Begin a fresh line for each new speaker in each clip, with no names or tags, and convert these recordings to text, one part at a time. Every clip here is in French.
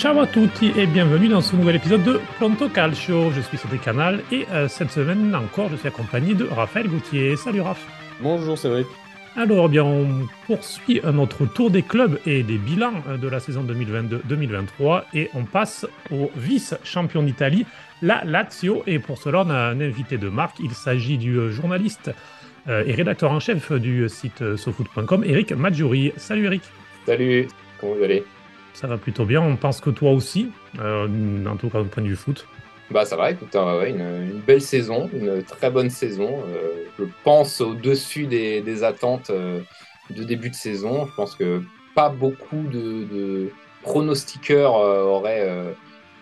Ciao à tutti et bienvenue dans ce nouvel épisode de Pronto Calcio. Je suis sur des canals et euh, cette semaine encore, je suis accompagné de Raphaël Gauthier. Salut Raph.
Bonjour Cédric.
Alors, eh bien, on poursuit notre tour des clubs et des bilans euh, de la saison 2022-2023 et on passe au vice-champion d'Italie, la Lazio. Et pour cela, on a un invité de marque. Il s'agit du euh, journaliste et rédacteur en chef du site sofoot.com, Eric Maggiori. Salut Eric.
Salut, comment vous allez?
Ça va plutôt bien. On pense que toi aussi, euh, en tout cas au point de vue foot.
Bah ça va, écoute, hein, une, belle saison, une très bonne saison. Euh, je pense au-dessus des, attentes euh, de début de saison. Je pense que pas beaucoup de, de pronostiqueurs auraient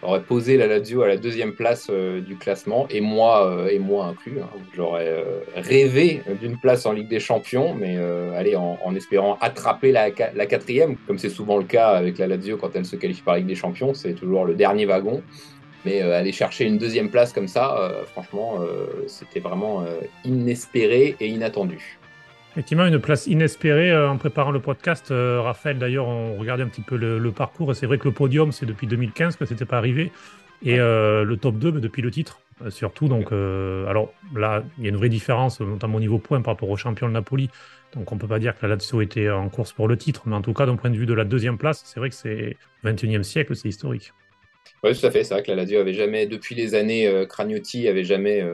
aurait posé la Lazio à la deuxième place euh, du classement, et moi, euh, et moi inclus. Hein. J'aurais euh, rêvé d'une place en Ligue des Champions, mais allez, en, espérant attraper la, la quatrième, comme c'est souvent le cas avec la Lazio quand elle se qualifie par Ligue des Champions, c'est toujours le dernier wagon. Mais aller chercher une deuxième place comme ça, franchement, c'était vraiment inespéré et inattendu.
Effectivement, une place inespérée euh, en préparant le podcast. Euh, Raphaël, d'ailleurs, on regardait un petit peu le, parcours et c'est vrai que le podium, c'est depuis 2015 que c'était pas arrivé. Et euh, le top 2, mais depuis le titre, surtout. Donc, alors là, il y a une vraie différence, notamment au niveau points par rapport au champion de Napoli. Donc, on peut pas dire que la Lazio était en course pour le titre, mais en tout cas, d'un point de vue de la deuxième place, c'est vrai que c'est 21e siècle, c'est historique.
Oui, tout à fait. C'est vrai que la Lazio avait jamais, depuis les années Cragnotti, avait jamais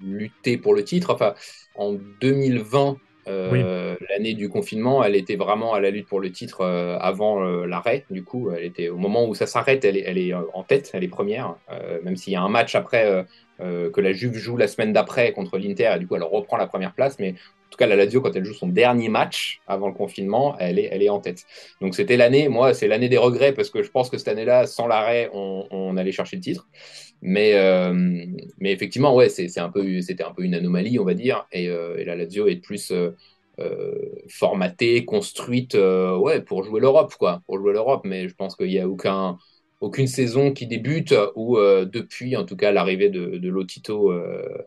lutté pour le titre. Enfin, en 2020, euh, l'année du confinement, elle était vraiment à la lutte pour le titre euh, avant euh, l'arrêt. Du coup, elle était au moment où ça s'arrête, elle est, elle est en tête, elle est première. même s'il y a un match après que la Juve joue la semaine d'après contre l'Inter, et du coup, elle reprend la première place. Mais en tout cas, la Lazio, quand elle joue son dernier match avant le confinement, elle est, elle est en tête. Donc c'était l'année, moi, c'est l'année des regrets parce que je pense que cette année-là, sans l'arrêt, on, on, allait chercher le titre. Mais, mais effectivement, ouais, c'est un peu, c'était un peu une anomalie, on va dire. Et, et la Lazio est plus euh, formatée, construite euh, ouais, pour jouer l'Europe, quoi, pour jouer l'Europe. Mais je pense qu'il n'y a aucun, aucune saison qui débute euh, depuis en tout cas l'arrivée de, de Lotito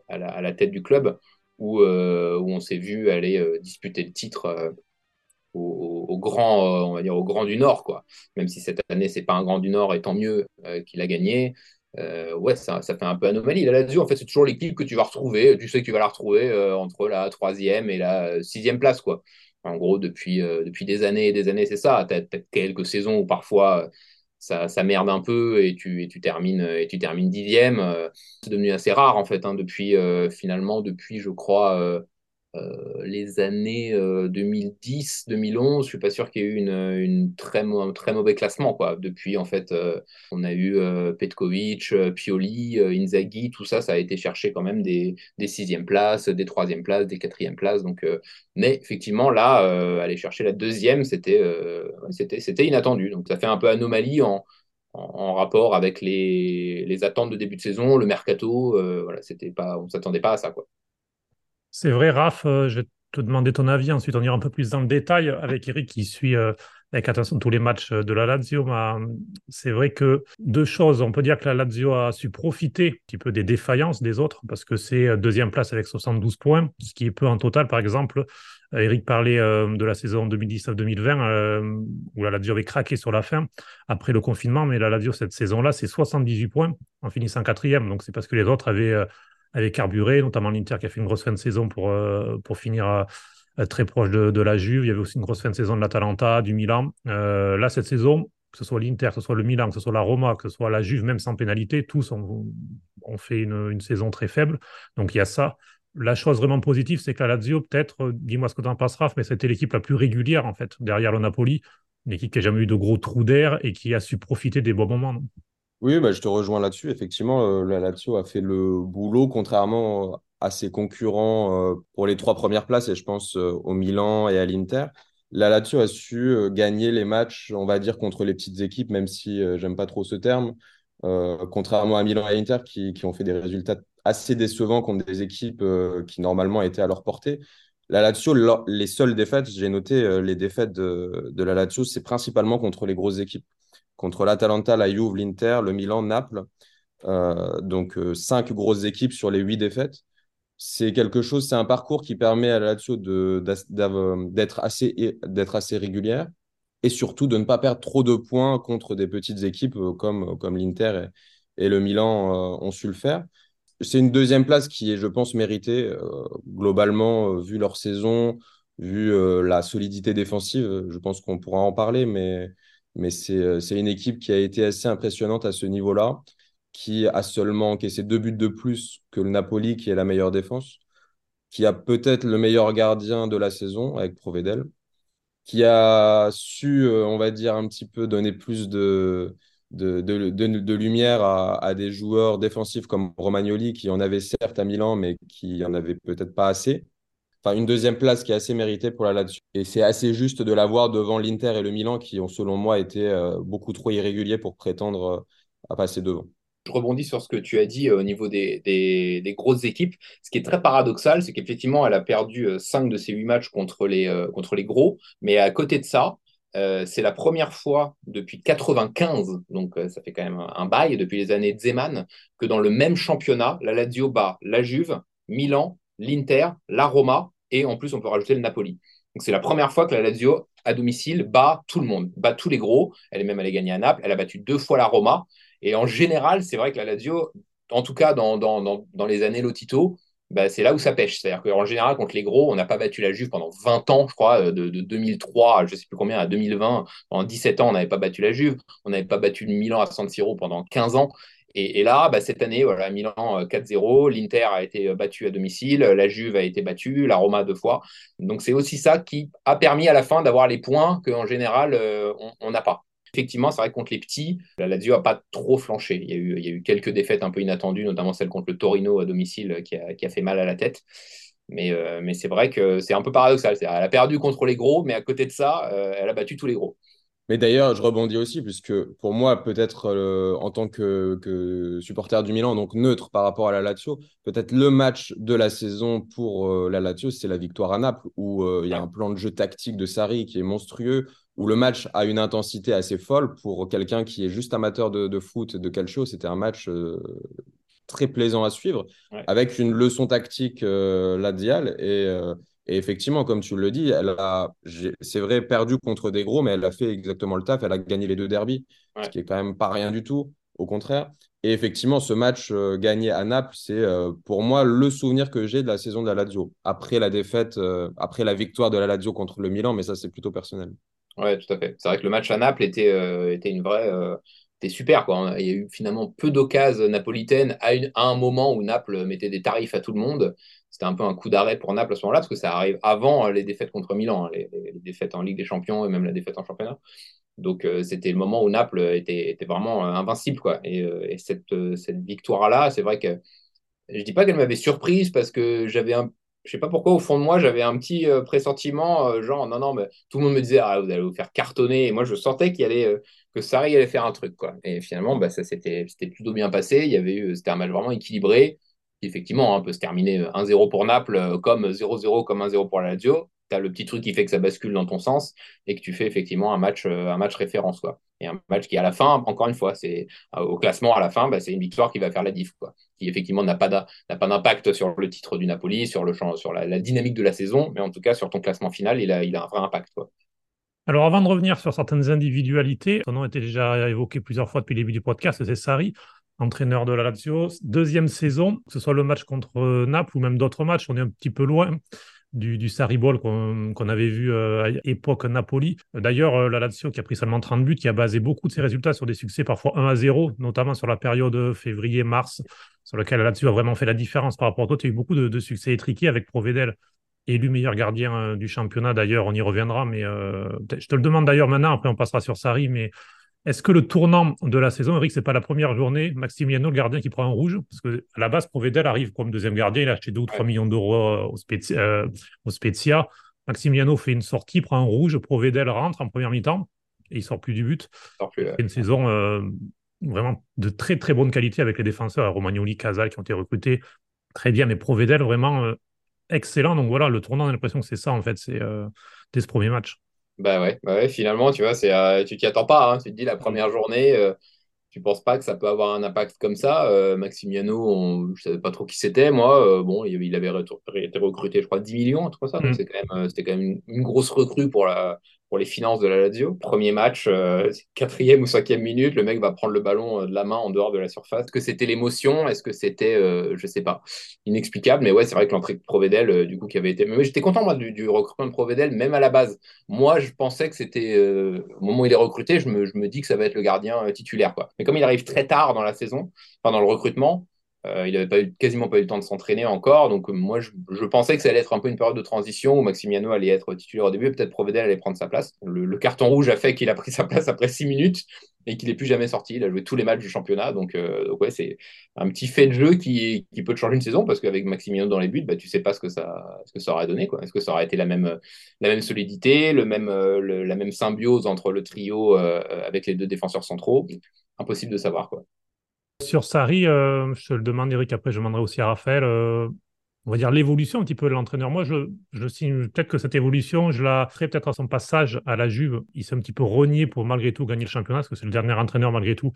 à la, à, la, tête du club, où, où on s'est vu aller disputer le titre au, au, grand, on va dire au grand du Nord, quoi. Même si cette année c'est pas un grand du Nord, et tant mieux qu'il a gagné. Euh, ouais, ça, ça, fait un peu anomalie. La Lazio, en fait, c'est toujours l'équipe que tu vas retrouver. Tu sais que tu vas la retrouver euh, entre la troisième et la euh, sixième place, quoi. En gros, depuis, depuis des années et des années, c'est ça. Tu as, quelques saisons où parfois ça, merde un peu et tu, et tu termines et tu termines dixième. c'est devenu assez rare, en fait, hein, depuis, finalement, depuis, je crois, euh, les années 2010, euh, 2011, je suis pas sûr qu'il y ait eu un très mauvais classement. Depuis en fait, euh, on a eu Petkovic, Pioli, Inzaghi, tout ça, ça a été chercher quand même des, des sixièmes places, des troisièmes places, des quatrièmes places. Donc, mais effectivement là, aller chercher la deuxième, c'était inattendu. Donc ça fait un peu anomalie en en, rapport avec les, les, attentes de début de saison, le mercato, voilà, c'était pas, on s'attendait pas à ça quoi.
C'est vrai, Raph, euh, je vais te demander ton avis. Ensuite, on ira un peu plus dans le détail avec Eric qui suit euh, avec attention tous les matchs euh, de la Lazio. C'est vrai que deux choses. On peut dire que la Lazio a su profiter un petit peu des défaillances des autres parce que c'est deuxième place avec 72 points, ce qui est peu en total. Par exemple, Eric parlait de la saison 2019-2020 où la Lazio avait craqué sur la fin après le confinement, mais la Lazio cette saison-là, c'est 78 points en finissant quatrième. Donc c'est parce que les autres avaient avait carburé, notamment l'Inter qui a fait une grosse fin de saison pour, euh, pour finir très proche de, la Juve. Il y avait aussi une grosse fin de saison de l'Atalanta, du Milan. Euh, là, cette saison, que ce soit l'Inter, que ce soit le Milan, que ce soit la Roma, que ce soit la Juve, même sans pénalité, tous ont, fait une, saison très faible. Donc il y a ça. La chose vraiment positive, c'est que la Lazio, peut-être, dis-moi ce que tu en penses, Raph, mais c'était l'équipe la plus régulière, en fait, derrière le Napoli. Une équipe qui n'a jamais eu de gros trous d'air et qui a su profiter des bons moments.
Oui, bah, je te rejoins là-dessus. Effectivement, euh, la Lazio a fait le boulot, contrairement à ses concurrents euh, pour les trois premières places, et je pense euh, au Milan et à l'Inter. La Lazio a su gagner les matchs, on va dire, contre les petites équipes, même si j'aime pas trop ce terme. contrairement à Milan et à l'Inter, qui, ont fait des résultats assez décevants contre des équipes qui normalement étaient à leur portée. La Lazio, les seules défaites, j'ai noté les défaites de la Lazio, c'est principalement contre les grosses équipes contre l'Atalanta, la Juve, l'Inter, le Milan, Naples. Euh, donc euh, cinq grosses équipes sur les huit défaites. C'est quelque chose, c'est un parcours qui permet à la Lazio d'être assez, régulière. et surtout de ne pas perdre trop de points contre des petites équipes comme, comme l'Inter et, le Milan ont su le faire. C'est une deuxième place qui est, je pense, méritée globalement, vu leur saison, vu la solidité défensive. Je pense qu'on pourra en parler, mais, mais c'est une équipe qui a été assez impressionnante à ce niveau-là qui a seulement encaissé deux buts de plus que le Napoli, qui est la meilleure défense, qui a peut-être le meilleur gardien de la saison avec Provedel, qui a su, euh, on va dire, un petit peu donner plus de, lumière à, des joueurs défensifs comme Romagnoli, qui en avait certes à Milan, mais qui en avait peut-être pas assez. Enfin, une deuxième place qui est assez méritée pour la Lazio. Et c'est assez juste de l'avoir devant l'Inter et le Milan, qui ont, selon moi, été euh, beaucoup trop irréguliers pour prétendre euh, à passer devant.
Je rebondis sur ce que tu as dit euh, au niveau des, grosses équipes. Ce qui est très paradoxal, c'est qu'effectivement, elle a perdu 5 euh, de ses 8 matchs contre les, contre les gros. Mais à côté de ça, c'est la première fois depuis 95, donc ça fait quand même un, bail, depuis les années Zeman, que dans le même championnat, la Lazio bat la Juve, Milan, l'Inter, la Roma et en plus on peut rajouter le Napoli. Donc c'est la première fois que la Lazio à domicile bat tout le monde, bat tous les gros. Elle est même allée gagner à Naples, elle a battu deux fois la Roma et en général, c'est vrai que la Lazio, en tout cas dans, dans, dans, les années Lotito, bah, c'est là où ça pêche. C'est-à-dire qu'en général, contre les gros, on n'a pas battu la Juve pendant 20 ans, je crois, euh, de, de 2003 je sais plus combien, à 2020. Pendant 17 ans, on n'avait pas battu la Juve. On n'avait pas battu Milan à San Siro pendant 15 ans. Et, là, bah, cette année, voilà, Milan 4-0, euh, l'Inter a été euh, battu à domicile, la Juve a été battue, la Roma deux fois. Donc c'est aussi ça qui a permis à la fin d'avoir les points qu'en général, on n'a pas. Effectivement, c'est vrai que contre les petits, la Lazio n'a pas trop flanché. Il y, a eu, quelques défaites un peu inattendues, notamment celle contre le Torino à domicile qui a, fait mal à la tête. Mais, euh, c'est vrai que c'est un peu paradoxal. Elle a perdu contre les gros, mais à côté de ça, euh, elle a battu tous les gros.
Mais d'ailleurs, je rebondis aussi, puisque pour moi, peut-être euh, en tant que, que, supporter du Milan, donc neutre par rapport à la Lazio, peut-être le match de la saison pour la Lazio, c'est la victoire à Naples, où il y a un plan de jeu tactique de Sarri qui est monstrueux, où le match a une intensité assez folle pour quelqu'un qui est juste amateur de, foot, de calcio. C'était un match euh, très plaisant à suivre, avec une leçon tactique euh, ladiale. Euh, et, effectivement, comme tu le dis, elle a, c'est vrai, perdu contre des gros, mais elle a fait exactement le taf. Elle a gagné les deux derbies, ce qui est quand même pas rien du tout, au contraire. Et effectivement, ce match gagné à Naples, c'est pour moi le souvenir que j'ai de la saison de la Lazio. Après la défaite, après la victoire de la Lazio contre le Milan, mais ça, c'est plutôt personnel.
Ouais, tout à fait. C'est vrai que le match à Naples était, euh, était une vraie. Euh, super. Quoi. Il y a eu finalement peu d'occasions napolitaines à, un moment où Naples mettait des tarifs à tout le monde. C'était un peu un coup d'arrêt pour Naples à ce moment-là, parce que ça arrive avant euh, les défaites contre Milan, hein, les, défaites en Ligue des Champions et même la défaite en championnat. Donc c'était le moment où Naples était, vraiment invincible. Quoi. Et, cette, cette victoire-là, c'est vrai que je dis pas qu'elle m'avait surprise parce que j'avais un je sais pas pourquoi, au fond de moi, j'avais un petit euh, pressentiment, euh, genre, non, non, mais tout le monde me disait, ah, vous allez vous faire cartonner. Et moi, je sentais qu'il allait, euh, que Sarri allait faire un truc, quoi. Et finalement, bah, ça s'était plutôt bien passé. Il y avait eu, c'était un match vraiment équilibré. Effectivement, on peut se terminer 1-0 pour Naples, comme 0-0, comme 1-0 pour la Lazio tu as le petit truc qui fait que ça bascule dans ton sens et que tu fais effectivement un match, euh, un match référence. Quoi. Et un match qui, à la fin, encore une fois, euh, au classement, à la fin, bah, c'est une victoire qui va faire la diff. Qui, effectivement, n'a pas d'impact sur le titre du Napoli, sur, le, sur la, dynamique de la saison, mais en tout cas, sur ton classement final, il a, un vrai impact.
Alors, avant de revenir sur certaines individualités, son nom a été déjà évoqué plusieurs fois depuis le début du podcast, c'est Sari entraîneur de la Lazio. Deuxième saison, que ce soit le match contre Naples ou même d'autres matchs, on est un petit peu loin du, du Saribol qu'on avait vu euh, à l'époque Napoli. D'ailleurs, euh, la Lazio qui a pris seulement 30 buts, qui a basé beaucoup de ses résultats sur des succès parfois 1 à 0, notamment sur la période février-mars, sur laquelle la Lazio a vraiment fait la différence par rapport à toi. Tu as eu beaucoup de, succès étriqués avec Provedel élu meilleur gardien euh, du championnat. D'ailleurs, on y reviendra, mais je te le demande d'ailleurs maintenant, après on passera sur Sarri, mais est-ce que le tournant de la saison, Eric, c'est pas la première journée, Maximiano, le gardien, qui prend un rouge? Parce que à la base, Provedel arrive comme deuxième gardien, il a acheté 2 ou 3 millions d'euros euh, au, Spezia, euh, au Spezia. Maximiano fait une sortie, prend un rouge, Provedel rentre en première mi-temps et il sort plus du but. C'est une saison euh, vraiment de très très bonne qualité avec les défenseurs, Romagnoli, Casal qui ont été recrutés très bien, mais Provedel vraiment excellent. Donc voilà, le tournant, on a l'impression que c'est ça en fait, c'est dès ce premier match.
Bah ouais, bah ouais, finalement, tu vois, c'est, euh, tu t'y attends pas. Hein. Tu te dis la première journée, euh, tu penses pas que ça peut avoir un impact comme ça. Euh, Maximiano, on, je savais pas trop qui c'était, moi. bon, il, il avait été recruté, je crois, 10 millions, tout ça. Donc mm. c'est quand même, c'était quand même une, grosse recrue pour la, pour les finances de la Lazio. Premier match, euh, quatrième ou cinquième minute, le mec va prendre le ballon euh, de la main en dehors de la surface. Est-ce que c'était l'émotion? Est-ce que c'était, euh, je sais pas, inexplicable? Mais ouais, c'est vrai que l'entrée de Provedel, euh, du coup, qui avait été. Mais j'étais content, moi, du, recrutement de Provedel, même à la base. Moi, je pensais que c'était. au moment où il est recruté, je me, dis que ça va être le gardien titulaire. Mais comme il arrive très tard dans la saison, enfin, dans le recrutement, euh, il n'avait quasiment pas eu le temps de s'entraîner encore. Donc, euh, moi, je, pensais que ça allait être un peu une période de transition où Maximiano allait être titulaire au début peut-être Provedel allait prendre sa place. Le, carton rouge a fait qu'il a pris sa place après six minutes et qu'il n'est plus jamais sorti. Il a joué tous les matchs du championnat. Donc, euh, ouais, c'est un petit fait de jeu qui, peut te changer une saison parce qu'avec Maximiano dans les buts, bah, tu sais pas ce que ça, ce que ça aurait donné. Est-ce que ça aurait été la même, la même solidité, le même, la même symbiose entre le trio avec les deux défenseurs centraux? Impossible de savoir. Quoi.
Sur Sarri, euh, je te le demande, Eric, après je demanderai aussi à Raphaël, euh, on va dire l'évolution un petit peu de l'entraîneur. Moi, je, je signe peut-être que cette évolution, je la ferai peut-être à son passage à la Juve. Il s'est un petit peu renié pour malgré tout gagner le championnat, parce que c'est le dernier entraîneur malgré tout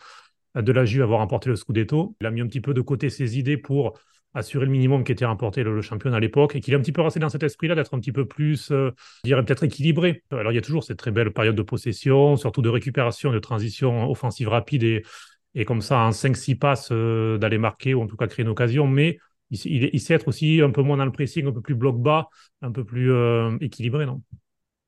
de la Juve à avoir remporté le Scudetto. Il a mis un petit peu de côté ses idées pour assurer le minimum qui était remporté le, championnat à l'époque et qu'il est un petit peu resté dans cet esprit-là d'être un petit peu plus, euh, je dirais peut-être équilibré. Alors il y a toujours cette très belle période de possession, surtout de récupération, de transition offensive rapide et et comme ça, en 5-6 passes, euh, d'aller marquer ou en tout cas créer une occasion. Mais il, sait être aussi un peu moins dans le pressing, un peu plus bloc bas, un peu plus euh, équilibré, non?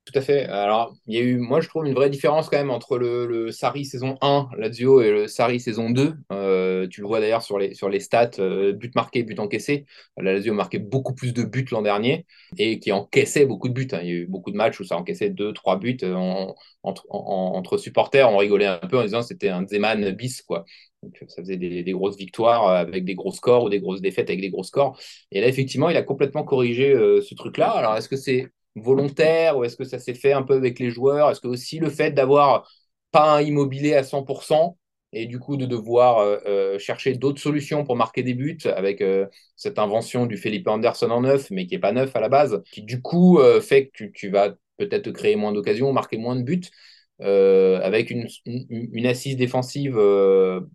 Tout à fait. Alors, il y a eu, moi, je trouve une vraie différence quand même entre le, le Sarri saison 1, Lazio, et le Sarri saison 2. Euh, tu le vois d'ailleurs sur les, stats, euh, but marqué, but encaissé. La Lazio marquait beaucoup plus de buts l'an dernier et qui encaissait beaucoup de buts. Hein. Il y a eu beaucoup de matchs où ça encaissait 2-3 buts euh, entre, supporters. On rigolait un peu en disant que c'était un Zeman bis, quoi. Donc, ça faisait des, des, grosses victoires avec des gros scores ou des grosses défaites avec des gros scores. Et là, effectivement, il a complètement corrigé ce truc-là. Alors, est-ce que c'est volontaire ou est-ce que ça s'est fait un peu avec les joueurs? Est-ce que aussi le fait d'avoir pas un immobilier à 100% et du coup de devoir euh, euh, chercher d'autres solutions pour marquer des buts avec euh, cette invention du Felipe Anderson en neuf, mais qui n'est pas neuf à la base, qui du coup fait que tu, vas peut-être créer moins d'occasions, marquer moins de buts, avec une, une, assise défensive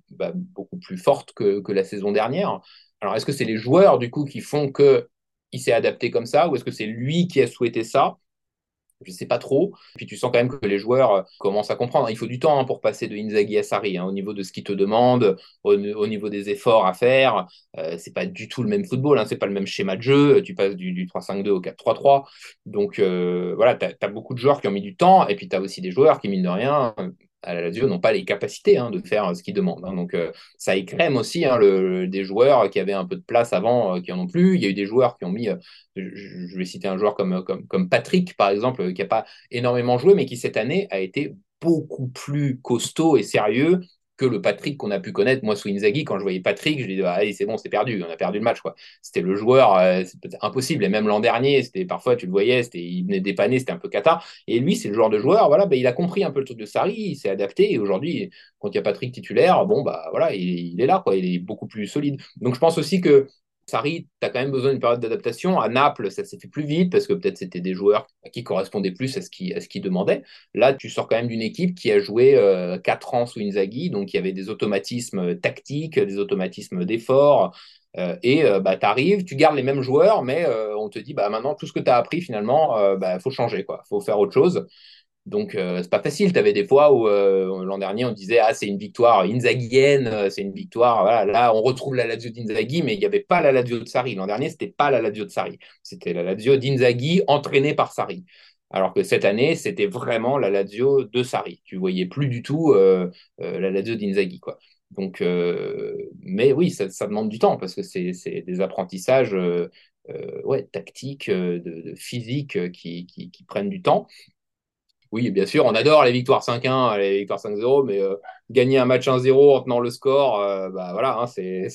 bah, beaucoup plus forte que, que la saison dernière. Alors est-ce que c'est les joueurs du coup qui font que il s'est adapté comme ça ou est-ce que c'est lui qui a souhaité ça? Je ne sais pas trop. Puis tu sens quand même que les joueurs euh, commencent à comprendre. Il faut du temps hein, pour passer de Inzaghi à Sarri, hein, au niveau de ce qu'il te demande, au, niveau des efforts à faire. Euh, c'est pas du tout le même football, hein, c'est pas le même schéma de jeu. Tu passes du, 3-5-2 au 4-3-3. Donc euh, voilà, tu as, beaucoup de joueurs qui ont mis du temps, et puis tu as aussi des joueurs qui, mine de rien, à la Lazio n'ont pas les capacités hein, de faire ce qu'ils demandent. Hein. Donc euh, ça écrème aussi hein, des joueurs qui avaient un peu de place avant, euh, qui en ont plus. Il y a eu des joueurs qui ont mis, euh, je, vais citer un joueur comme, comme, comme Patrick par exemple, qui n'a pas énormément joué, mais qui cette année a été beaucoup plus costaud et sérieux que le Patrick qu'on a pu connaître. Moi, sous Inzaghi, quand je voyais Patrick, je disais, allez, c'est bon, c'est perdu, on a perdu le match. C'était le joueur, euh, impossible. Et même l'an dernier, c'était parfois, tu le voyais, il venait dépanner, c'était un peu cata. Et lui, c'est le genre de joueur, voilà, ben, il a compris un peu le truc de Sarri, il s'est adapté. Et aujourd'hui, quand il y a Patrick titulaire, bon, bah voilà, il, il, est là, quoi, il est beaucoup plus solide. Donc, je pense aussi que Sarri, tu as quand même besoin d'une période d'adaptation. À Naples, ça s'est fait plus vite parce que peut-être c'était des joueurs qui correspondaient plus à ce qu'ils qu demandaient. Là, tu sors quand même d'une équipe qui a joué euh, 4 ans sous Inzaghi, donc il y avait des automatismes tactiques, des automatismes d'effort. Euh, et euh, bah, tu arrives, tu gardes les mêmes joueurs, mais euh, on te dit bah, maintenant, tout ce que tu as appris, finalement, il bah, faut changer, il faut faire autre chose. Donc, euh, c'est pas facile. Tu avais des fois où euh, l'an dernier, on disait Ah, c'est une victoire inzaghienne, euh, c'est une victoire. Là, on retrouve la Lazio d'Inzaghi, mais il n'y avait pas la Lazio de Sarri. L'an dernier, c'était pas la Lazio de Sarri. C'était la Lazio d'Inzaghi entraînée par Sarri. Alors que cette année, c'était vraiment la Lazio de Sarri. Tu voyais plus du tout la Lazio d'Inzaghi. Quoi. Donc, mais oui, ça, demande du temps parce que c'est des apprentissages ouais, tactiques, de, physique qui, prennent du temps oui, bien sûr, on adore les victoires 5-1, les victoires 5-0, mais euh, gagner un match 1-0 en tenant le score, euh, bah voilà, hein, c'est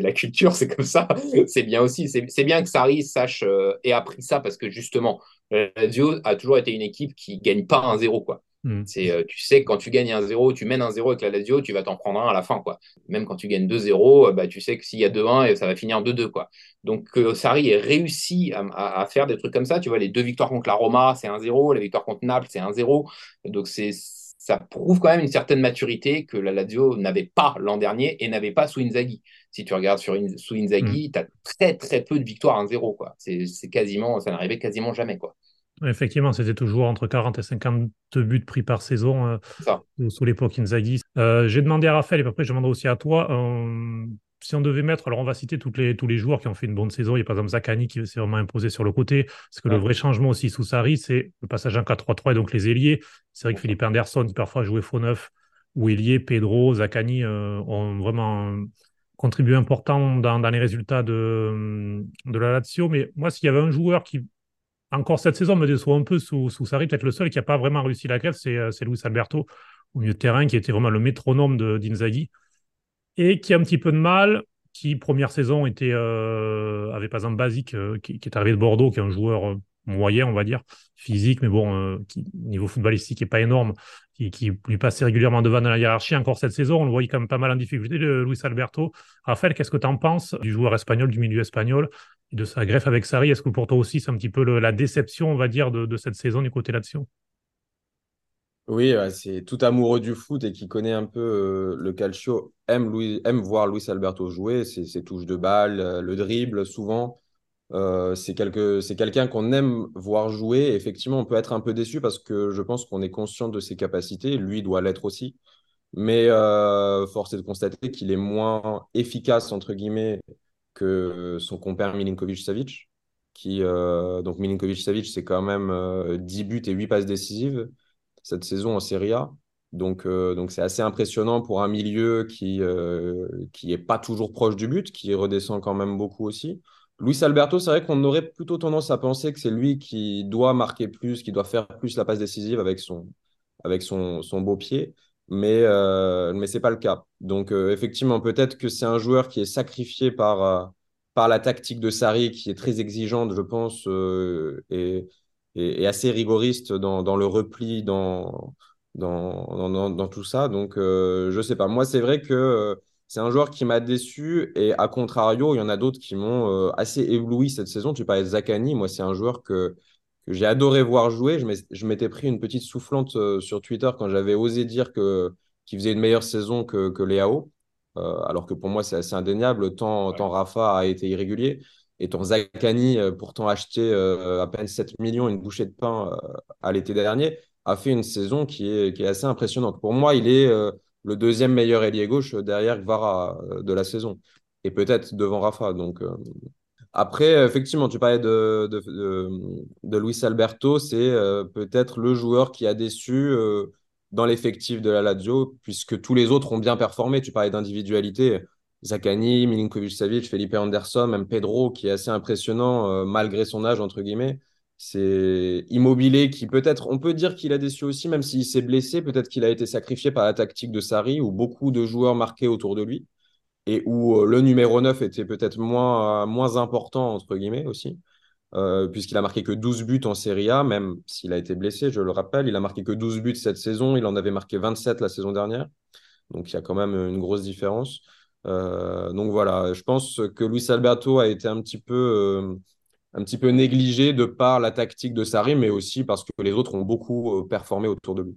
la culture, c'est comme ça. c'est bien aussi. C'est bien que Sarri sache euh, et a appris ça parce que justement, Lazio a toujours été une équipe qui gagne pas 1-0, quoi. Mm. C'est, euh, tu sais que quand tu gagnes un 0 tu mènes un 0 avec la Lazio, tu vas t'en prendre un à la fin. Quoi. Même quand tu gagnes 2-0, euh, bah, tu sais que s'il y a 2-1, ça va finir 2-2. Quoi. Donc que Sarri ait réussi à, faire des trucs comme ça. Tu vois, les deux victoires contre la Roma, c'est 1-0. La victoire contre Naples, c'est 1-0. Donc c'est, ça prouve quand même une certaine maturité que la Lazio n'avait pas l'an dernier et n'avait pas sous Inzaghi. Si tu regardes sur sous Inzaghi, mm. tu as très très peu de victoires 1-0. Quoi. C'est, quasiment, ça n'arrivait quasiment jamais. Quoi.
Effectivement, c'était toujours entre 40 et 50 buts pris par saison euh, sous l'époque Inzaghi. Euh, j'ai demandé à Raphaël, et après je demanderai aussi à toi, euh, si on devait mettre, alors on va citer toutes les, tous les joueurs qui ont fait une bonne saison. Il y a par exemple Zakani qui s'est vraiment imposé sur le côté. Parce que le vrai changement aussi sous Sarri, c'est le passage en 4-3-3 et donc les ailiers. C'est vrai que Philippe Anderson, qui parfois jouait faux neuf, ou ailier, Pedro, Zakani ont vraiment contribué important dans, dans les résultats de, de la Lazio. Mais moi, s'il y avait un joueur qui encore cette saison me déçoit un peu sous, sous Sarri. Peut-être le seul qui n'a pas vraiment réussi la grève, c'est, euh, c'est Luis Alberto au milieu de terrain, qui était vraiment le métronome de, d'Inzaghi et qui a un petit peu de mal. Qui, première saison, était, euh, avait par exemple Basique, euh, qui, est arrivé de Bordeaux, qui est un joueur moyen, on va dire, physique, mais bon, qui, niveau footballistique, n'est pas énorme, qui, lui passait régulièrement devant dans la hiérarchie. Encore cette saison, on le voyait quand même pas mal en difficulté, de Luis Alberto. Raphaël, qu'est-ce que tu en penses du joueur espagnol, du milieu espagnol de sa greffe avec Sarri? Est-ce que pour toi aussi, c'est un petit peu la déception, on va dire, de, cette saison du côté là-dessus
Oui, c'est tout amoureux du foot et qui connaît un peu euh, le calcio, aime, aime voir Luis Alberto jouer, ses, touches de balle, euh, le dribble souvent. Euh, c'est quelqu'un qu'on aime voir jouer. Effectivement, on peut être un peu déçu parce que je pense qu'on est conscient de ses capacités. Lui doit l'être aussi. Mais force est de constater qu'il est moins efficace, entre guillemets, que son compère Milinkovic-Savic. Qui, euh, donc Milinkovic-Savic, c'est quand même 10 euh, buts et 8 passes décisives cette saison en Serie A. Donc, euh, donc c'est assez impressionnant pour un milieu qui qui est pas toujours proche du but, qui redescend quand même beaucoup aussi. Luis Alberto, c'est vrai qu'on aurait plutôt tendance à penser que c'est lui qui doit marquer plus, qui doit faire plus la passe décisive avec son, avec son, son beau pied mais, euh, mais ce n'est pas le cas. Donc, euh, effectivement, peut-être que c'est un joueur qui est sacrifié par, euh, par la tactique de Sarri, qui est très exigeante, je pense, et, et, assez rigoriste dans, dans le repli, dans, dans, dans, dans, tout ça. Donc, je ne sais pas. Moi, c'est vrai que c'est un joueur qui m'a déçu, et à contrario, il y en a d'autres qui m'ont assez ébloui cette saison. Tu parlais de Zakani, moi, c'est un joueur que que j'ai adoré voir jouer. Je m'étais pris une petite soufflante euh, sur Twitter quand j'avais osé dire que qu'il faisait une meilleure saison que, que Léao. Euh, alors que pour moi, c'est assez indéniable. Tant, tant Rafa a été irrégulier et tant Zakani, euh, pourtant acheté à peine 7 millions, une bouchée de pain à l'été dernier, a fait une saison qui est, qui est assez impressionnante. Pour moi, il est le deuxième meilleur ailier gauche derrière Vara de la saison et peut-être devant Rafa. Donc, après, effectivement, tu parlais de, de, Luis Alberto, c'est euh, peut-être le joueur qui a déçu euh, dans l'effectif de la Lazio, puisque tous les autres ont bien performé. Tu parlais d'individualité, Zakani, Milinkovic-Savic, Felipe Anderson, même Pedro, qui est assez impressionnant euh, malgré son âge, entre guillemets. C'est Immobilier qui peut-être, on peut dire qu'il a déçu aussi, même s'il s'est blessé, peut-être qu'il a été sacrifié par la tactique de Sarri, où beaucoup de joueurs marquaient autour de lui et où euh, le numéro 9 était peut-être moins, moins important, entre guillemets, aussi, euh, puisqu'il a marqué que 12 buts en Serie A, même s'il a été blessé, je le rappelle. Il a marqué que 12 buts cette saison, il en avait marqué 27 la saison dernière. Donc il y a quand même une grosse différence. Euh, donc voilà, je pense que Luis Alberto a été un petit peu, un petit peu négligé de par la tactique de Sarri, mais aussi parce que les autres ont beaucoup performé autour de lui.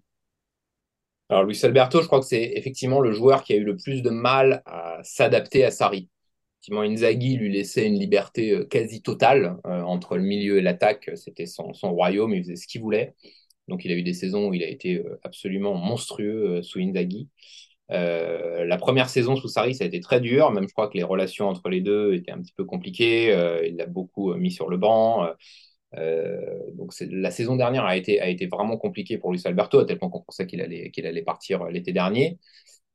Alors, Luis Alberto, je crois que c'est effectivement le joueur qui a eu le plus de mal à s'adapter à Sarri. Effectivement, Inzaghi lui laissait une liberté euh, quasi totale euh, entre le milieu et l'attaque. C'était son, royaume, il faisait ce qu'il voulait. Donc, il a eu des saisons où il a été euh, absolument monstrueux sous Inzaghi. La première saison sous Sarri, ça a été très dur. Même, je crois que les relations entre les deux étaient un petit peu compliquées. il l'a beaucoup mis sur le banc. Euh, donc la saison dernière a été, vraiment compliquée pour Luis Alberto, à tel point qu'on pensait qu'il allait, partir l'été dernier.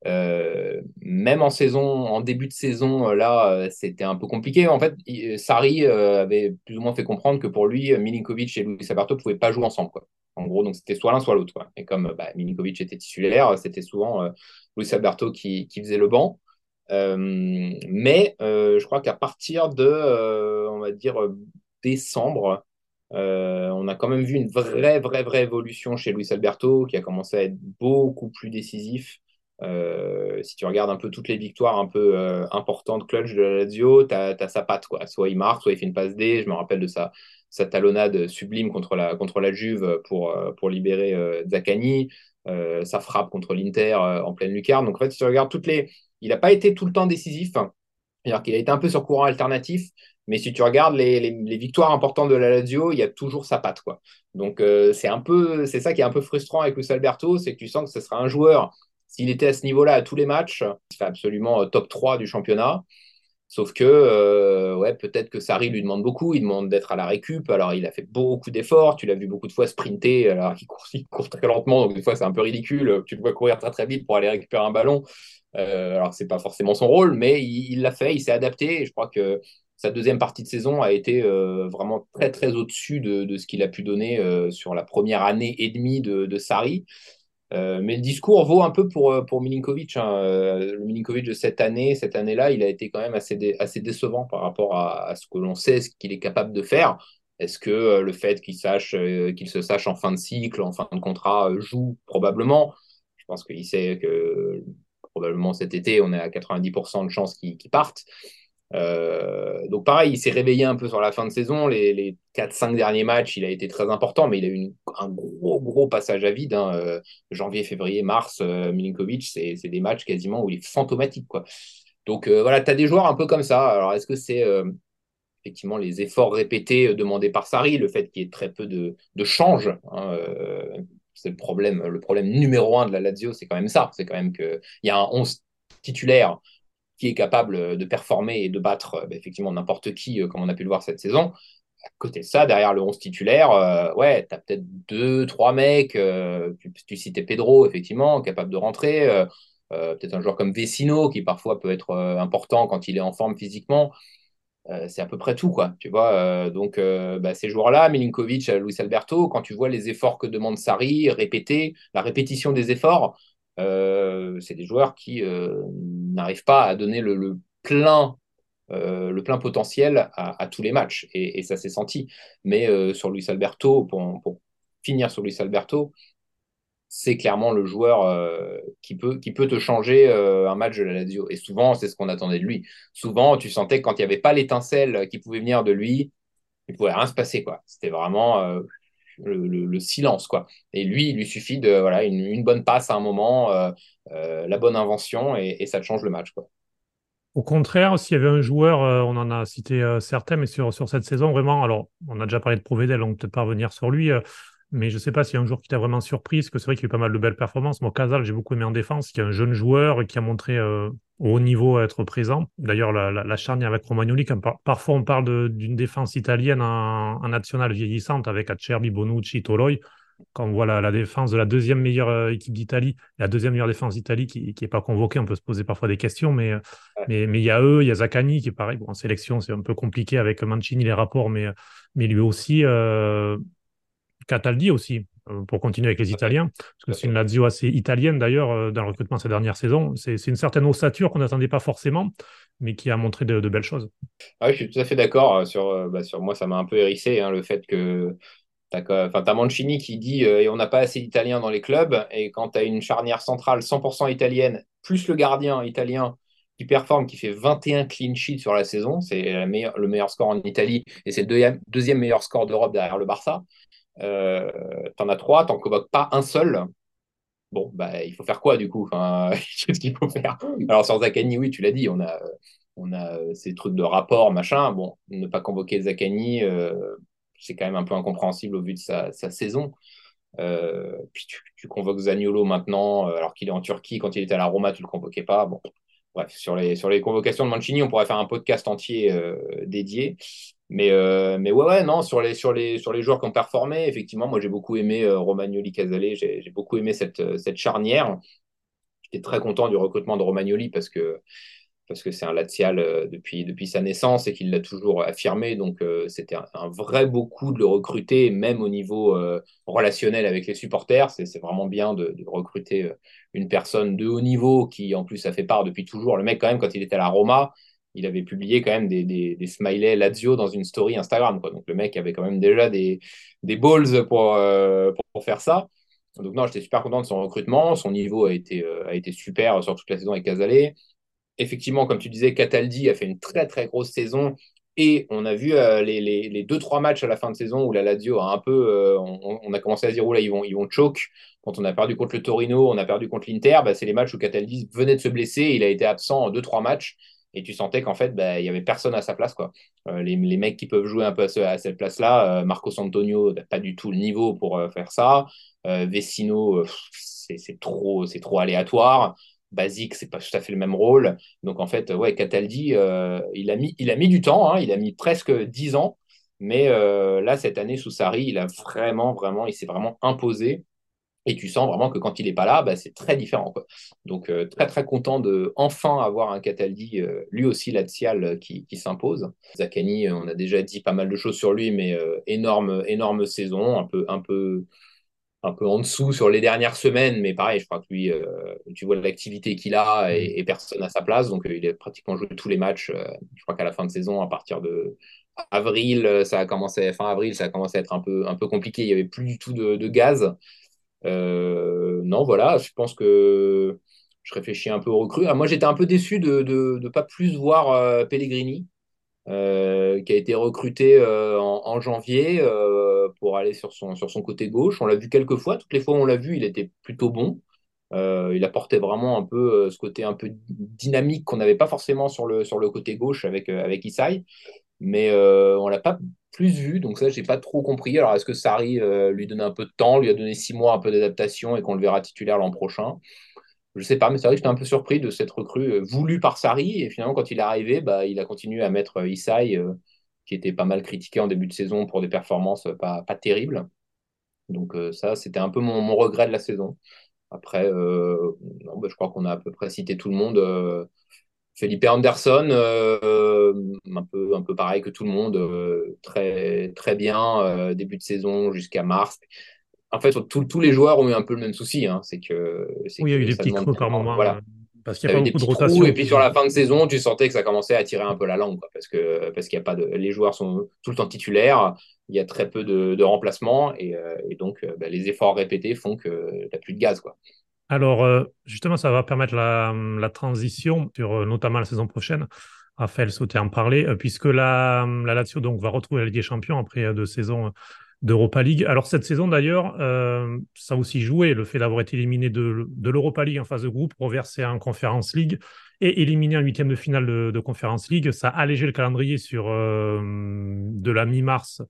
Euh, même en début de saison, euh, là, c'était un peu compliqué. En fait, Sarri avait plus ou moins fait comprendre que pour lui, Milinkovic et Luis Alberto ne pouvaient pas jouer ensemble. En gros, c'était soit l'un, soit l'autre. Et comme bah, Milinkovic était titulaire, c'était souvent Luis Alberto qui, faisait le banc. mais je crois qu'à partir de, on va dire, décembre, euh, on a quand même vu une vraie, vraie, vraie évolution chez Luis Alberto, qui a commencé à être beaucoup plus décisif. Euh, si tu regardes un peu toutes les victoires un peu euh, importantes clutch de la Lazio, tu as, sa patte. Quoi. Soit il marque, soit il fait une passe D. Je me rappelle de sa, sa talonnade sublime contre la, contre la Juve pour, pour libérer Zaccani. Sa frappe contre l'Inter en pleine lucarne. Donc en fait, si tu regardes toutes les... Il n'a pas été tout le temps décisif. C'est-à-dire qu'il a été un peu sur courant alternatif, mais si tu regardes les, victoires importantes de la Lazio, il y a toujours sa patte. Quoi. Donc euh, c'est un peu, c'est ça qui est un peu frustrant avec Luis Alberto, c'est que tu sens que ce sera un joueur, s'il était à ce niveau-là à tous les matchs, il fait absolument euh, top 3 du championnat. Sauf que euh, peut-être que Sarri lui demande beaucoup, il demande d'être à la récup. Alors il a fait beaucoup d'efforts, tu l'as vu beaucoup de fois sprinter, alors il court, très lentement, donc des fois c'est un peu ridicule. Tu le vois courir très très vite pour aller récupérer un ballon. Euh, alors c'est pas forcément son rôle, mais il l'a fait, il s'est adapté. Et je crois que sa deuxième partie de saison a été euh, vraiment très très au-dessus de, ce qu'il a pu donner sur la première année et demie de, de Sarri. Euh, mais le discours vaut un peu pour, pour Milinkovic. Hein. Le Milinkovic de cette année, cette année-là, il a été quand même assez, assez décevant par rapport à, ce que l'on sait, ce qu'il est capable de faire. Est-ce que le fait qu'il sache, qu'il se sache en fin de cycle, en fin de contrat, joue probablement? Je pense qu'il sait que probablement cet été, on est à 90% de chances qu'il parte. Euh, donc pareil, il s'est réveillé un peu sur la fin de saison. Les, les 4-5 derniers matchs, il a été très important, mais il a eu un gros, gros passage à vide. Hein. Euh, janvier, février, mars, euh, Milinkovic, c'est des matchs quasiment où il est fantomatique. Quoi. Donc voilà, tu as des joueurs un peu comme ça. Alors est-ce que c'est effectivement les efforts répétés demandés par Sarri, le fait qu'il y ait très peu de, de change hein, c'est le problème, le problème numéro un de la Lazio, c'est quand même ça. C'est quand même qu'il y a un 11 titulaire qui est capable de performer et de battre euh, bah, effectivement n'importe qui, euh, comme on a pu le voir cette saison. À côté de ça, derrière le 11 titulaire, euh, ouais, tu as peut-être deux, trois mecs. tu, citais Pedro, effectivement, capable de rentrer. peut-être un joueur comme Vecino, qui parfois peut être important quand il est en forme physiquement. c'est à peu près tout, quoi. Tu vois, donc bah, ces joueurs-là, Milinkovic, Luis Alberto, quand tu vois les efforts que demande Sarri, répéter, la répétition des efforts, euh, c'est des joueurs qui euh, n'arrivent pas à donner le, plein euh, le plein potentiel à, tous les matchs. Et, ça s'est senti. Mais sur Luis Alberto, pour, finir sur Luis Alberto, c'est clairement le joueur qui, peut, qui peut te changer un match de la Lazio. Et souvent, c'est ce qu'on attendait de lui. Souvent, tu sentais que quand il n'y avait pas l'étincelle qui pouvait venir de lui, il pouvait rien se passer. C'était vraiment le, silence. quoi. Et lui, il lui suffit de voilà une, bonne passe à un moment, euh, euh, la bonne invention, et, ça change le match. quoi.
Au contraire, s'il y avait un joueur, euh, on en a cité certains, mais sur, sur cette saison, vraiment, alors on a déjà parlé de Provedel, on ne peut pas revenir sur lui, mais je ne sais pas s'il y a un joueur qui t'a vraiment surpris, parce que c'est vrai qu'il y a eu pas mal de belles performances. Moi, Casal, j'ai beaucoup aimé en défense, qui est un jeune joueur qui a montré au haut niveau à être présent. D'ailleurs, la, charnière avec Romagnoli, parfois on parle d'une défense italienne en, en nationale vieillissante avec Acerbi, Bonucci, Toloi. Quand on voit la, défense de la deuxième meilleure euh, équipe d'Italie, la deuxième meilleure défense d'Italie qui n'est pas convoquée, on peut se poser parfois des questions, mais mais il y a eux, il y a Zaccani qui est pareil. en sélection, c'est un peu compliqué avec Mancini les rapports, mais mais lui aussi, euh, Cataldi aussi. Euh, pour continuer avec les Italiens, parce que c'est une Lazio assez italienne d'ailleurs euh, dans le recrutement cette dernière saison. C'est une certaine ossature qu'on n'attendait pas forcément, mais qui a montré de, belles choses.
Ah oui, je suis tout à fait d'accord. Euh, sur, bah, sur moi, ça m'a un peu hérissé hein, le fait que tu as, Mancini qui dit et on n'a pas assez d'Italiens dans les clubs. Et quand tu as une charnière centrale 100% italienne, plus le gardien italien qui performe, qui fait 21 clean sheets sur la saison, c'est le meilleur score en Italie et c'est le deuxième, deuxième meilleur score d'Europe derrière le Barça. Euh, t'en as trois, t'en convoques pas un seul. Bon, bah, il faut faire quoi du coup? Qu'est-ce qu'il faut faire? Alors, sur Zakani, oui, tu l'as dit, on a, on a euh, ces trucs de rapport, machin. Bon, ne pas convoquer Zakani, euh, c'est quand même un peu incompréhensible au vu de sa, saison. puis tu, convoques Zaniolo maintenant, alors qu'il est en Turquie. Quand il était à la Roma, tu le convoquais pas. Bon, bref, sur les, sur les convocations de Mancini, on pourrait faire un podcast entier dédié. Mais, euh, mais ouais, ouais, non, sur les, sur, les, sur les joueurs qui ont performé, effectivement, moi j'ai beaucoup aimé euh, Romagnoli Casale, j'ai beaucoup aimé cette, euh, cette charnière. J'étais très content du recrutement de Romagnoli parce que parce que c'est un latial depuis, depuis sa naissance et qu'il l'a toujours affirmé. Donc c'était un, vrai beau coup de le recruter, même au niveau relationnel avec les supporters. C'est vraiment bien de, de, recruter une personne de haut niveau qui en plus a fait part depuis toujours. Le mec quand même, quand il était à la Roma, il avait publié quand même des, des, smileys Lazio dans une story Instagram. Quoi. Donc le mec avait quand même déjà des, des balls pour, euh, pour, faire ça. Donc non, j'étais super content de son recrutement. Son niveau a été, euh, a été super sur toute la saison avec Casale. Effectivement, comme tu disais, Cataldi a fait une très très grosse saison. Et on a vu euh, les, les, les, deux trois matchs à la fin de saison où la Lazio a un peu, on, a commencé à dire là ils vont ils vont choke. Quand on a perdu contre le Torino, on a perdu contre l'Inter, bah, c'est les matchs où Cataldi venait de se blesser, il a été absent en deux trois matchs et tu sentais qu'en fait, bah, il y avait personne à sa place. Quoi. les, les, mecs qui peuvent jouer un peu à, cette place-là, Marcos Antonio n'a pas du tout le niveau pour faire ça. Vecino, c'est trop, trop aléatoire. Basique, c'est pas tout à fait le même rôle. Donc en fait, ouais, Cataldi, il, a mis, il a mis du temps, hein, il a mis presque 10 ans mais euh, là, cette année, sous Sarri, il a vraiment, vraiment, il s'est vraiment imposé. Et tu sens vraiment que quand il n'est pas là, bah, c'est très différent. Quoi. Donc, euh, très, très content de enfin avoir un Cataldi, euh, lui aussi, l'axial, qui, qui s'impose. Zakani, on a déjà dit pas mal de choses sur lui, mais énorme, énorme saison, un peu, un peu, un peu en dessous sur les dernières semaines, mais pareil, je crois que lui, tu vois l'activité qu'il a et, et, personne à sa place, donc il a pratiquement joué tous les matchs. je crois qu'à la fin de saison, à partir de avril, euh, ça a commencé, fin avril, ça a commencé à être un peu, un peu compliqué. Il n'y avait plus du tout de, gaz. Euh, non, voilà, je pense que je réfléchis un peu aux recrues. Ah, moi, j'étais un peu déçu de ne pas plus voir euh, Pellegrini, qui a été recruté en, janvier pour aller sur son, côté gauche. On l'a vu quelques fois. Toutes les fois où on l'a vu, il était plutôt bon. il apportait vraiment un peu ce côté un peu dynamique qu'on n'avait pas forcément sur le, côté gauche avec Isai mais euh, on l'a pas plus vu, donc ça, j'ai pas trop compris. Alors, est-ce que Sarri euh, lui donne un peu de temps, lui a donné six mois un peu d'adaptation et qu'on le verra titulaire l'an prochain? Je sais pas, mais c'est vrai que j'étais un peu surpris de cette recrue euh, voulue par Sarri, et finalement, quand il est arrivé, bah, il a continué à mettre Isai, qui était pas mal critiqué en début de saison pour des performances pas, pas terribles. Donc ça, c'était un peu mon, regret de la saison. Après, bah, je crois qu'on a à peu près cité tout le monde. Felipe Anderson, euh, un, peu, un peu pareil que tout le monde, euh, très, très bien, euh, début de saison jusqu'à mars. En fait, tous les joueurs ont eu un peu le même souci. Hein, c'est que,
oui, il y a eu des petits creux par moment.
Voilà.
Parce qu'il y a pas beaucoup de rotation.
et puis sur la fin de saison, tu sentais que ça commençait à tirer un peu la langue. parce que parce qu'il y a pas de, les joueurs sont tout le temps titulaires, il y a très peu de, de remplacements. Et, et donc, bah, les efforts répétés font que tu n'as plus de gaz. Quoi.
Alors, euh, justement, ça va permettre la, transition sur euh, notamment la saison prochaine. Raphaël sautait en parler, euh, puisque la, la Lazio va retrouver la Ligue des Champions après deux saisons d'Europa League. Alors, cette saison, d'ailleurs, ça a aussi joué le fait d'avoir été éliminé de, l'Europa League en phase de groupe, reversé en Conference League et éliminé en huitième de finale de, de Conference League. Ça a allégé le calendrier sur de la mi-mars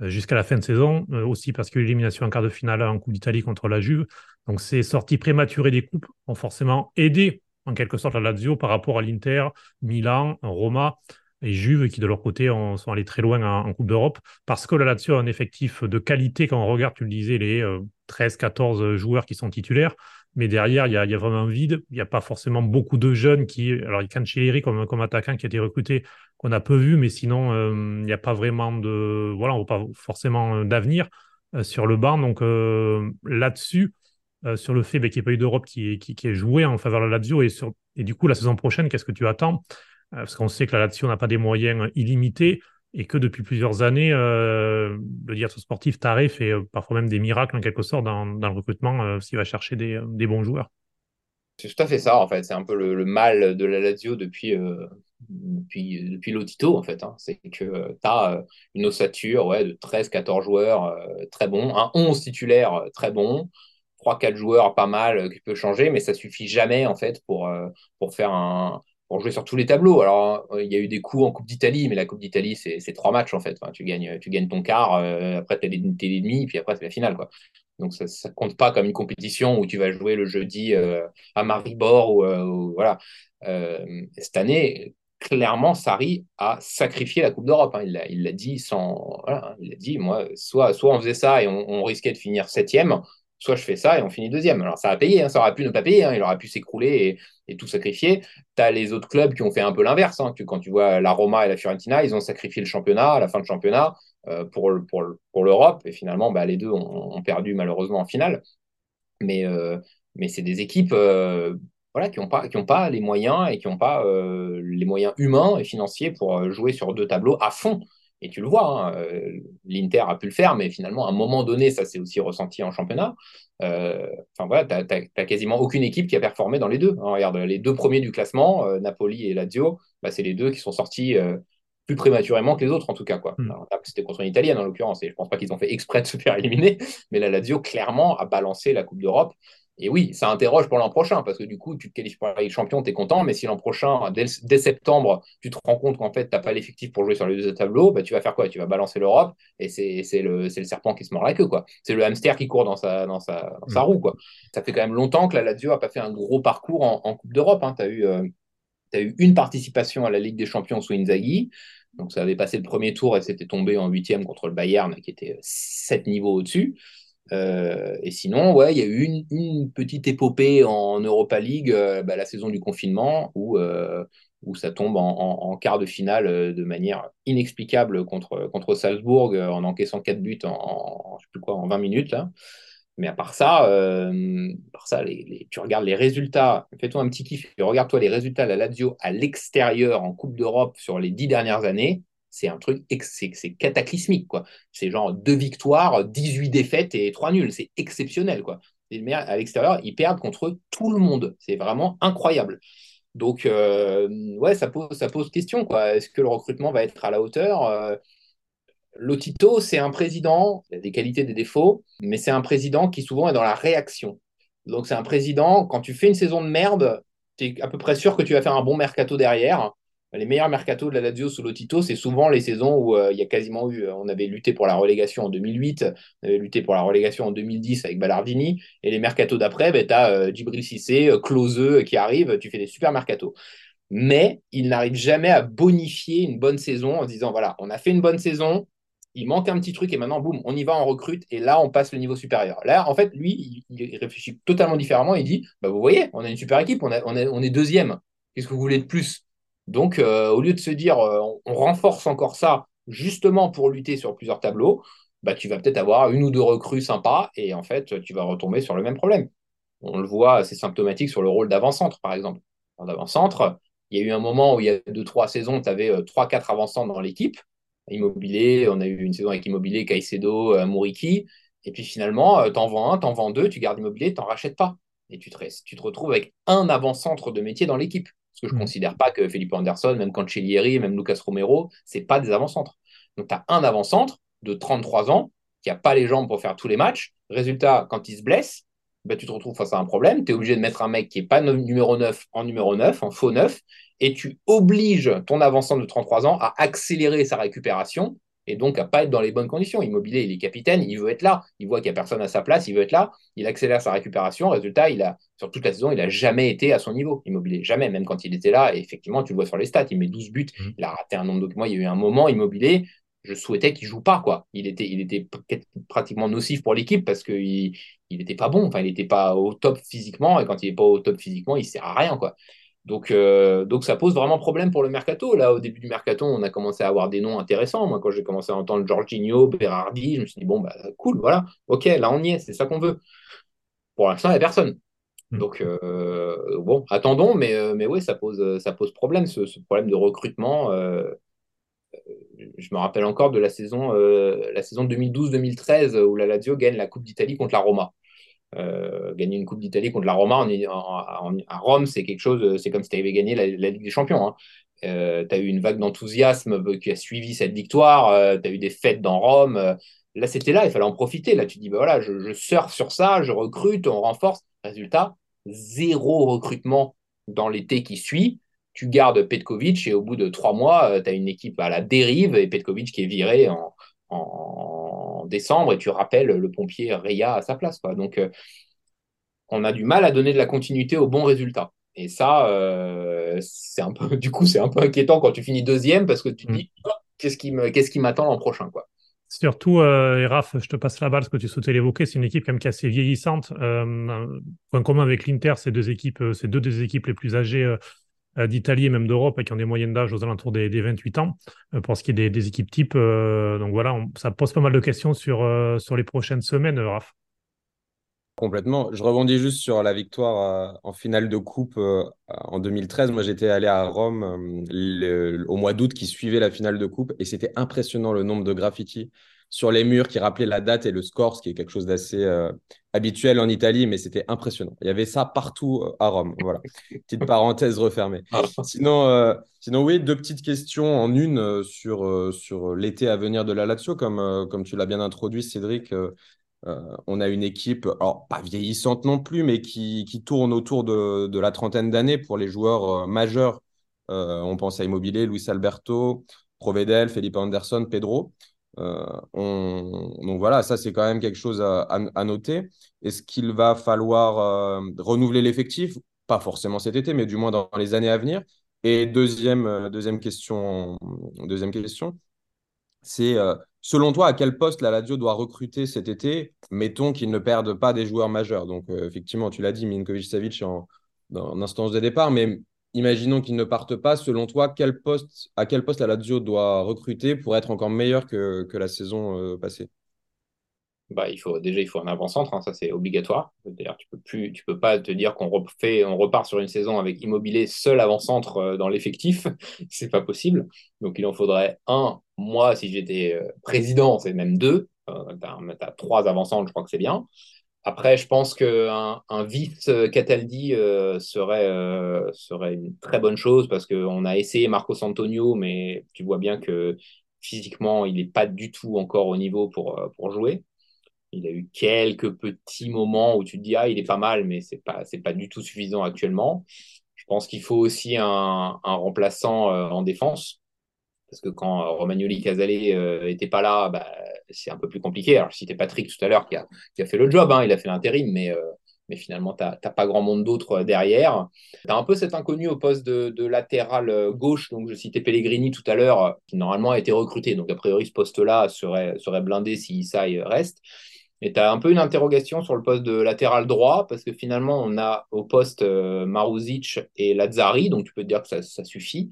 jusqu'à la fin de saison, euh, aussi parce que l'élimination en quart de finale en Coupe d'Italie contre la Juve. Donc ces sorties prématurées des coupes ont forcément aidé en quelque sorte la Lazio par rapport à l'Inter, Milan, Roma et Juve qui de leur côté sont allés très loin en, Coupe d'Europe parce que la Lazio a un effectif de qualité quand on regarde, tu le disais, les 13-14 euh, joueurs qui sont titulaires. Mais derrière, il y, a, vraiment un vide. Il n'y a pas forcément beaucoup de jeunes qui. Alors, il y a Cancelleri comme, comme attaquant qui a été recruté qu'on a peu vu, mais sinon, euh, il n'y a pas vraiment de. Voilà, on pas forcément euh, d'avenir euh, sur le banc. Donc là-dessus, sur le fait ben, qu'il n'y ait pas eu d'Europe qui, qui, qui, est joué en faveur de la Lazio, et, et du coup, la saison prochaine, qu'est-ce que tu attends? Parce qu'on sait que la Lazio n'a pas des moyens illimités et que depuis plusieurs années, le directeur sportif Taré fait parfois même des miracles en quelque sorte dans, dans le recrutement s'il va chercher des, des, bons joueurs.
C'est tout à fait ça, en fait. C'est un peu le, mal de la Lazio depuis, depuis, depuis en fait. Hein. C'est que euh, tu as euh, une ossature ouais, de 13-14 joueurs euh, très bons, un 11 titulaire très bon, 3-4 joueurs pas mal qui peut changer, mais ça suffit jamais, en fait, pour, pour faire un, pour jouer sur tous les tableaux. Alors, il y a eu des coups en Coupe d'Italie, mais la Coupe d'Italie, c'est trois matchs en fait. tu, gagnes, ton quart, après tu as les demi, puis après c'est la finale. Donc, ça ne compte pas comme une compétition où tu vas jouer le jeudi à Maribor. Ou voilà. cette année, clairement, Sarri a sacrifié la Coupe d'Europe. Hein. Il l'a dit il a dit, moi, soit, soit on faisait ça et on, risquait de finir septième, soit je fais ça et on finit deuxième. Alors ça a payé, hein. ça aurait pu ne pas payer, hein. il aurait pu s'écrouler et, tout sacrifier. Tu as les autres clubs qui ont fait un peu l'inverse. quand tu vois la Roma et la Fiorentina, ils ont sacrifié le championnat à la fin du championnat euh, pour, l'Europe et finalement, bah, les deux ont, perdu malheureusement en finale. Mais, euh, c'est des équipes euh, voilà, qui n'ont pas, les moyens et qui n'ont pas les moyens humains et financiers pour jouer sur deux tableaux à fond. Et tu le vois, hein, euh, l'Inter a pu le faire, mais finalement, à un moment donné, ça s'est aussi ressenti en championnat. Enfin voilà, tu n'as quasiment aucune équipe qui a performé dans les deux. Hein. regarde, les deux premiers du classement, Napoli et Lazio, bah, c'est les deux qui sont sortis plus prématurément que les autres, en tout cas. quoi. Hmm. C'était contre une Italienne, en l'occurrence, et je pense pas qu'ils ont fait exprès de se faire éliminer, mais la Lazio, clairement, a balancé la Coupe d'Europe Et oui, ça interroge pour l'an prochain, parce que du coup, tu te qualifies pour la Ligue Champion, tu es content, mais si l'an prochain, dès, septembre, tu te rends compte qu'en fait, tu n'as pas l'effectif pour jouer sur les deux tableaux, bah, tu vas faire quoi? Tu vas balancer l'Europe, et c'est le, le serpent qui se mord la queue, quoi. C'est le hamster qui court dans sa, dans sa, sa mm. roue, quoi. Ça fait quand même longtemps que la Lazio n'a pas fait un gros parcours en, Coupe d'Europe. Hein. Tu as, euh, as, eu une participation à la Ligue des Champions sous Inzaghi, donc ça avait passé le premier tour et c'était tombé en huitième contre le Bayern, qui était sept niveaux au-dessus. Euh, et sinon, ouais, il y a eu une, petite épopée en Europa League, euh, bah, la saison du confinement, où, euh, où ça tombe en, quart de finale de manière inexplicable contre, contre Salzbourg, en encaissant 4 buts en, je sais plus quoi, en 20 minutes. Mais à part ça, ça les, tu regardes les résultats, fais-toi un petit kiff, regarde-toi les résultats de la Lazio à l'extérieur en Coupe d'Europe sur les 10 dernières années c'est un truc, c'est cataclysmique, quoi. C'est genre deux victoires, 18 défaites et trois nuls. C'est exceptionnel, quoi. à l'extérieur, ils perdent contre tout le monde. C'est vraiment incroyable. Donc, euh, ouais, ça pose, ça pose question, quoi. Est-ce que le recrutement va être à la hauteur euh, Lotito, c'est un président, il a des qualités, des défauts, mais c'est un président qui souvent est dans la réaction. Donc, c'est un président, quand tu fais une saison de merde, tu es à peu près sûr que tu vas faire un bon mercato derrière les meilleurs mercatos de la Lazio sous Lotito, c'est souvent les saisons où euh, il y a quasiment eu, euh, on avait lutté pour la relégation en 2008, on avait lutté pour la relégation en 2010 avec Ballardini, et les mercatos d'après, ben, tu as euh, Djibril Cissé, Closeux qui arrive, tu fais des super mercatos. Mais il n'arrive jamais à bonifier une bonne saison en disant, voilà, on a fait une bonne saison, il manque un petit truc et maintenant, boum, on y va, on recrute et là, on passe le niveau supérieur. Là, en fait, lui, il, réfléchit totalement différemment. Il dit, bah, vous voyez, on a une super équipe, on est deuxième. Qu'est-ce que vous voulez de plus? Donc, euh, au lieu de se dire euh, on, renforce encore ça justement pour lutter sur plusieurs tableaux, bah, tu vas peut-être avoir une ou deux recrues sympas et en fait, tu vas retomber sur le même problème. On le voit, c'est symptomatique sur le rôle d'avant-centre, par exemple. D'avant-centre, il y a eu un moment où il y a deux, trois saisons, tu avais euh, trois, quatre avant-centres dans l'équipe. Immobilier, on a eu une saison avec Immobilier, Caicedo, Mouriki. Et puis finalement, tu en vends un, tu en vends deux, tu gardes Immobilier, tu n'en rachètes pas. Et tu te, tu te retrouves avec un avant-centre de métier dans l'équipe. Parce que je ne mm. considère pas que Felipe Anderson, même Cancellieri, même Lucas Romero, ce pas des avant-centres. Donc, tu as un avant-centre de 33 ans qui n'a pas les jambes pour faire tous les matchs. Résultat, quand il se blesse, bah, tu te retrouves face à un problème. Tu es obligé de mettre un mec qui n'est pas numéro 9 en numéro 9, en faux 9, et tu obliges ton avant-centre de 33 ans à accélérer sa récupération et donc à pas être dans les bonnes conditions. Immobilier, il est capitaine, il veut être là, il voit qu'il n'y a personne à sa place, il veut être là, il accélère sa récupération. Résultat, il a, sur toute la saison, il n'a jamais été à son niveau. Immobilier, jamais, même quand il était là. Et effectivement, tu le vois sur les stats, il met 12 buts, mmh. il a raté un nombre de mois. Il y a eu un moment, Immobilier, je souhaitais qu'il joue pas. quoi. Il était, il était pratiquement nocif pour l'équipe parce qu'il n'était pas bon, enfin, il n'était pas au top physiquement. Et quand il n'est pas au top physiquement, il sert à rien. quoi. Donc, euh, donc ça pose vraiment problème pour le mercato. Là, au début du mercato, on a commencé à avoir des noms intéressants. Moi, quand j'ai commencé à entendre Jorginho, Berardi, je me suis dit, bon, bah, cool, voilà, ok, là, on y est, c'est ça qu'on veut. Pour l'instant, il n'y a personne. Hmm. Donc, euh, bon, attendons, mais, euh, mais oui, ça pose, ça pose problème, ce, problème de recrutement. je me rappelle encore de la saison, la saison 2012-2013 où la Lazio gagne la Coupe d'Italie contre la Roma. Euh, gagner une Coupe d'Italie contre la Roma à Rome, c'est quelque chose, c'est comme si tu avais gagné la, Ligue des Champions. Hein. Euh, tu as eu une vague d'enthousiasme qui a suivi cette victoire, euh, tu as eu des fêtes dans Rome. là, c'était là, il fallait en profiter. Là, tu dis, bah, voilà, je, je surfe sur ça, je recrute, on renforce. Résultat, zéro recrutement dans l'été qui suit. Tu gardes Petkovic et au bout de trois mois, tu as une équipe à la dérive et Petkovic qui est viré en, décembre et tu rappelles le pompier Reya à sa place. Quoi. Donc, euh, on a du mal à donner de la continuité au bon résultat. Et ça, euh, c'est un peu, du coup, c'est un peu inquiétant quand tu finis deuxième parce que tu te dis, mm. oh, qu'est-ce qui, m'attend l'an prochain, quoi.
Surtout, euh, et Raph, je te passe la balle, ce que tu souhaitais l'évoquer, c'est une équipe quand même qui est assez vieillissante. Euh, point commun avec l'Inter, c'est deux équipes, c'est deux des équipes les plus âgées euh, d'Italie et même d'Europe qui ont des moyennes d'âge aux alentours des, 28 ans euh, pour ce qui est des, équipes types. Euh, donc voilà, ça pose pas mal de questions sur, sur les prochaines semaines, Raph.
Complètement. Je rebondis juste sur la victoire en finale de coupe en 2013. Moi, j'étais allé à Rome au mois d'août qui suivait la finale de coupe et c'était impressionnant le nombre de graffitis sur les murs qui rappelaient la date et le score, ce qui est quelque chose d'assez euh, habituel en Italie, mais c'était impressionnant. Il y avait ça partout euh, à Rome. Voilà. Petite parenthèse refermée. Sinon, euh, sinon, oui, deux petites questions en une sur, sur l'été à venir de la Lazio, comme, comme tu l'as bien introduit, Cédric. on a une équipe, alors pas vieillissante non plus, mais qui, qui tourne autour de, de la trentaine d'années pour les joueurs majeurs. on pense à Immobilier, Luis Alberto, Provedel, Felipe Anderson, Pedro. On... Donc voilà, ça c'est quand même quelque chose à, noter. Est-ce qu'il va falloir renouveler l'effectif? Pas forcément cet été, mais du moins dans les années à venir. Et deuxième, euh, deuxième question, deuxième question c'est euh, selon toi, à quel poste la Lazio doit recruter cet été Mettons qu'ils ne perdent pas des joueurs majeurs? Donc, euh, effectivement, tu l'as dit, Minkovic-Savic en, en, instance de départ, mais imaginons qu'ils ne partent pas. Selon toi, quel poste, à quel poste la Lazio doit recruter pour être encore meilleur que, que la saison passée?
Bah, il faut déjà il faut un avant-centre, hein, ça c'est obligatoire. D'ailleurs, tu peux plus, tu peux pas te dire qu'on refait, on repart sur une saison avec Immobilier seul avant-centre euh, dans l'effectif, c'est pas possible. Donc il en faudrait un. Moi, si j'étais euh, président, c'est même deux. Euh, tu as, trois avant-centres, je crois que c'est bien. Après, je pense qu'un un vice Cataldi serait, serait une très bonne chose parce qu'on a essayé Marcos Antonio, mais tu vois bien que physiquement, il n'est pas du tout encore au niveau pour, pour jouer. Il a eu quelques petits moments où tu te dis, ah, il est pas mal, mais c'est pas, c'est pas du tout suffisant actuellement. Je pense qu'il faut aussi un, remplaçant euh, en défense. Parce que quand Romagnoli Casale euh, était pas là, bah, c'est un peu plus compliqué. Alors, je citais Patrick tout à l'heure qui a, fait le job, hein, il a fait l'intérim, mais, euh, mais finalement, tu n'as pas grand monde d'autre derrière. Tu as un peu cet inconnu au poste de, latéral gauche. Donc, je citais Pellegrini tout à l'heure, qui normalement a été recruté. Donc, a priori, ce poste-là serait, blindé si ça reste. Et tu as un peu une interrogation sur le poste de latéral droit, parce que finalement, on a au poste euh, Maruzic et Lazzari, donc tu peux te dire que ça suffit.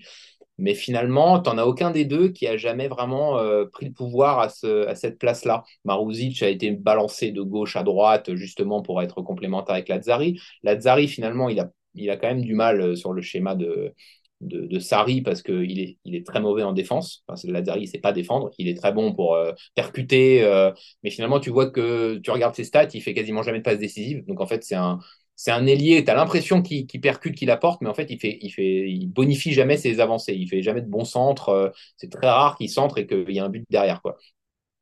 Mais finalement, tu n'en as aucun des deux qui a jamais vraiment euh, pris le pouvoir à, ce, à cette place-là. Maruzic a été balancé de gauche à droite, justement pour être complémentaire avec Lazzari. Lazzari, finalement, il a, quand même du mal euh, sur le schéma de, de, de Sarri parce qu'il est, très mauvais en défense. Enfin, Lazari, il ne sait pas défendre. Il est très bon pour euh, percuter. Mais finalement, tu vois que tu regardes ses stats, il fait quasiment jamais de passe décisive. Donc en fait, c'est un, c'est un ailier. Tu as l'impression qu'il percute, qu'il apporte, mais en fait, il, fait, il, fait, il bonifie jamais ses avancées. Il fait jamais de bons centres. Euh, c'est très rare qu'il centre et qu'il y ait un but derrière. Quoi.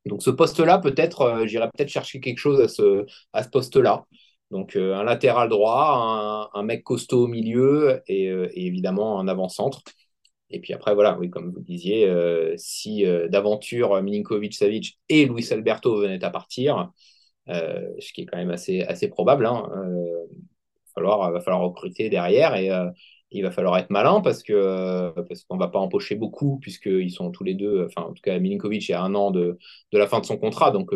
Donc ce poste-là, peut-être, j'irais peut-être chercher quelque chose à ce, poste-là. Donc euh, un latéral droit, un, mec costaud au milieu euh, et, évidemment un avant-centre. Et puis après, voilà, oui, comme vous disiez, euh, si d'aventure Milinkovic-Savic et Luis Alberto venaient à partir, ce qui est quand même assez, assez probable, hein, il va, va falloir recruter derrière et il va falloir être malin parce que parce qu'on va pas empocher beaucoup puisqu'ils sont tous les deux, enfin en tout cas Milinkovic est à un an de, de la fin de son contrat, donc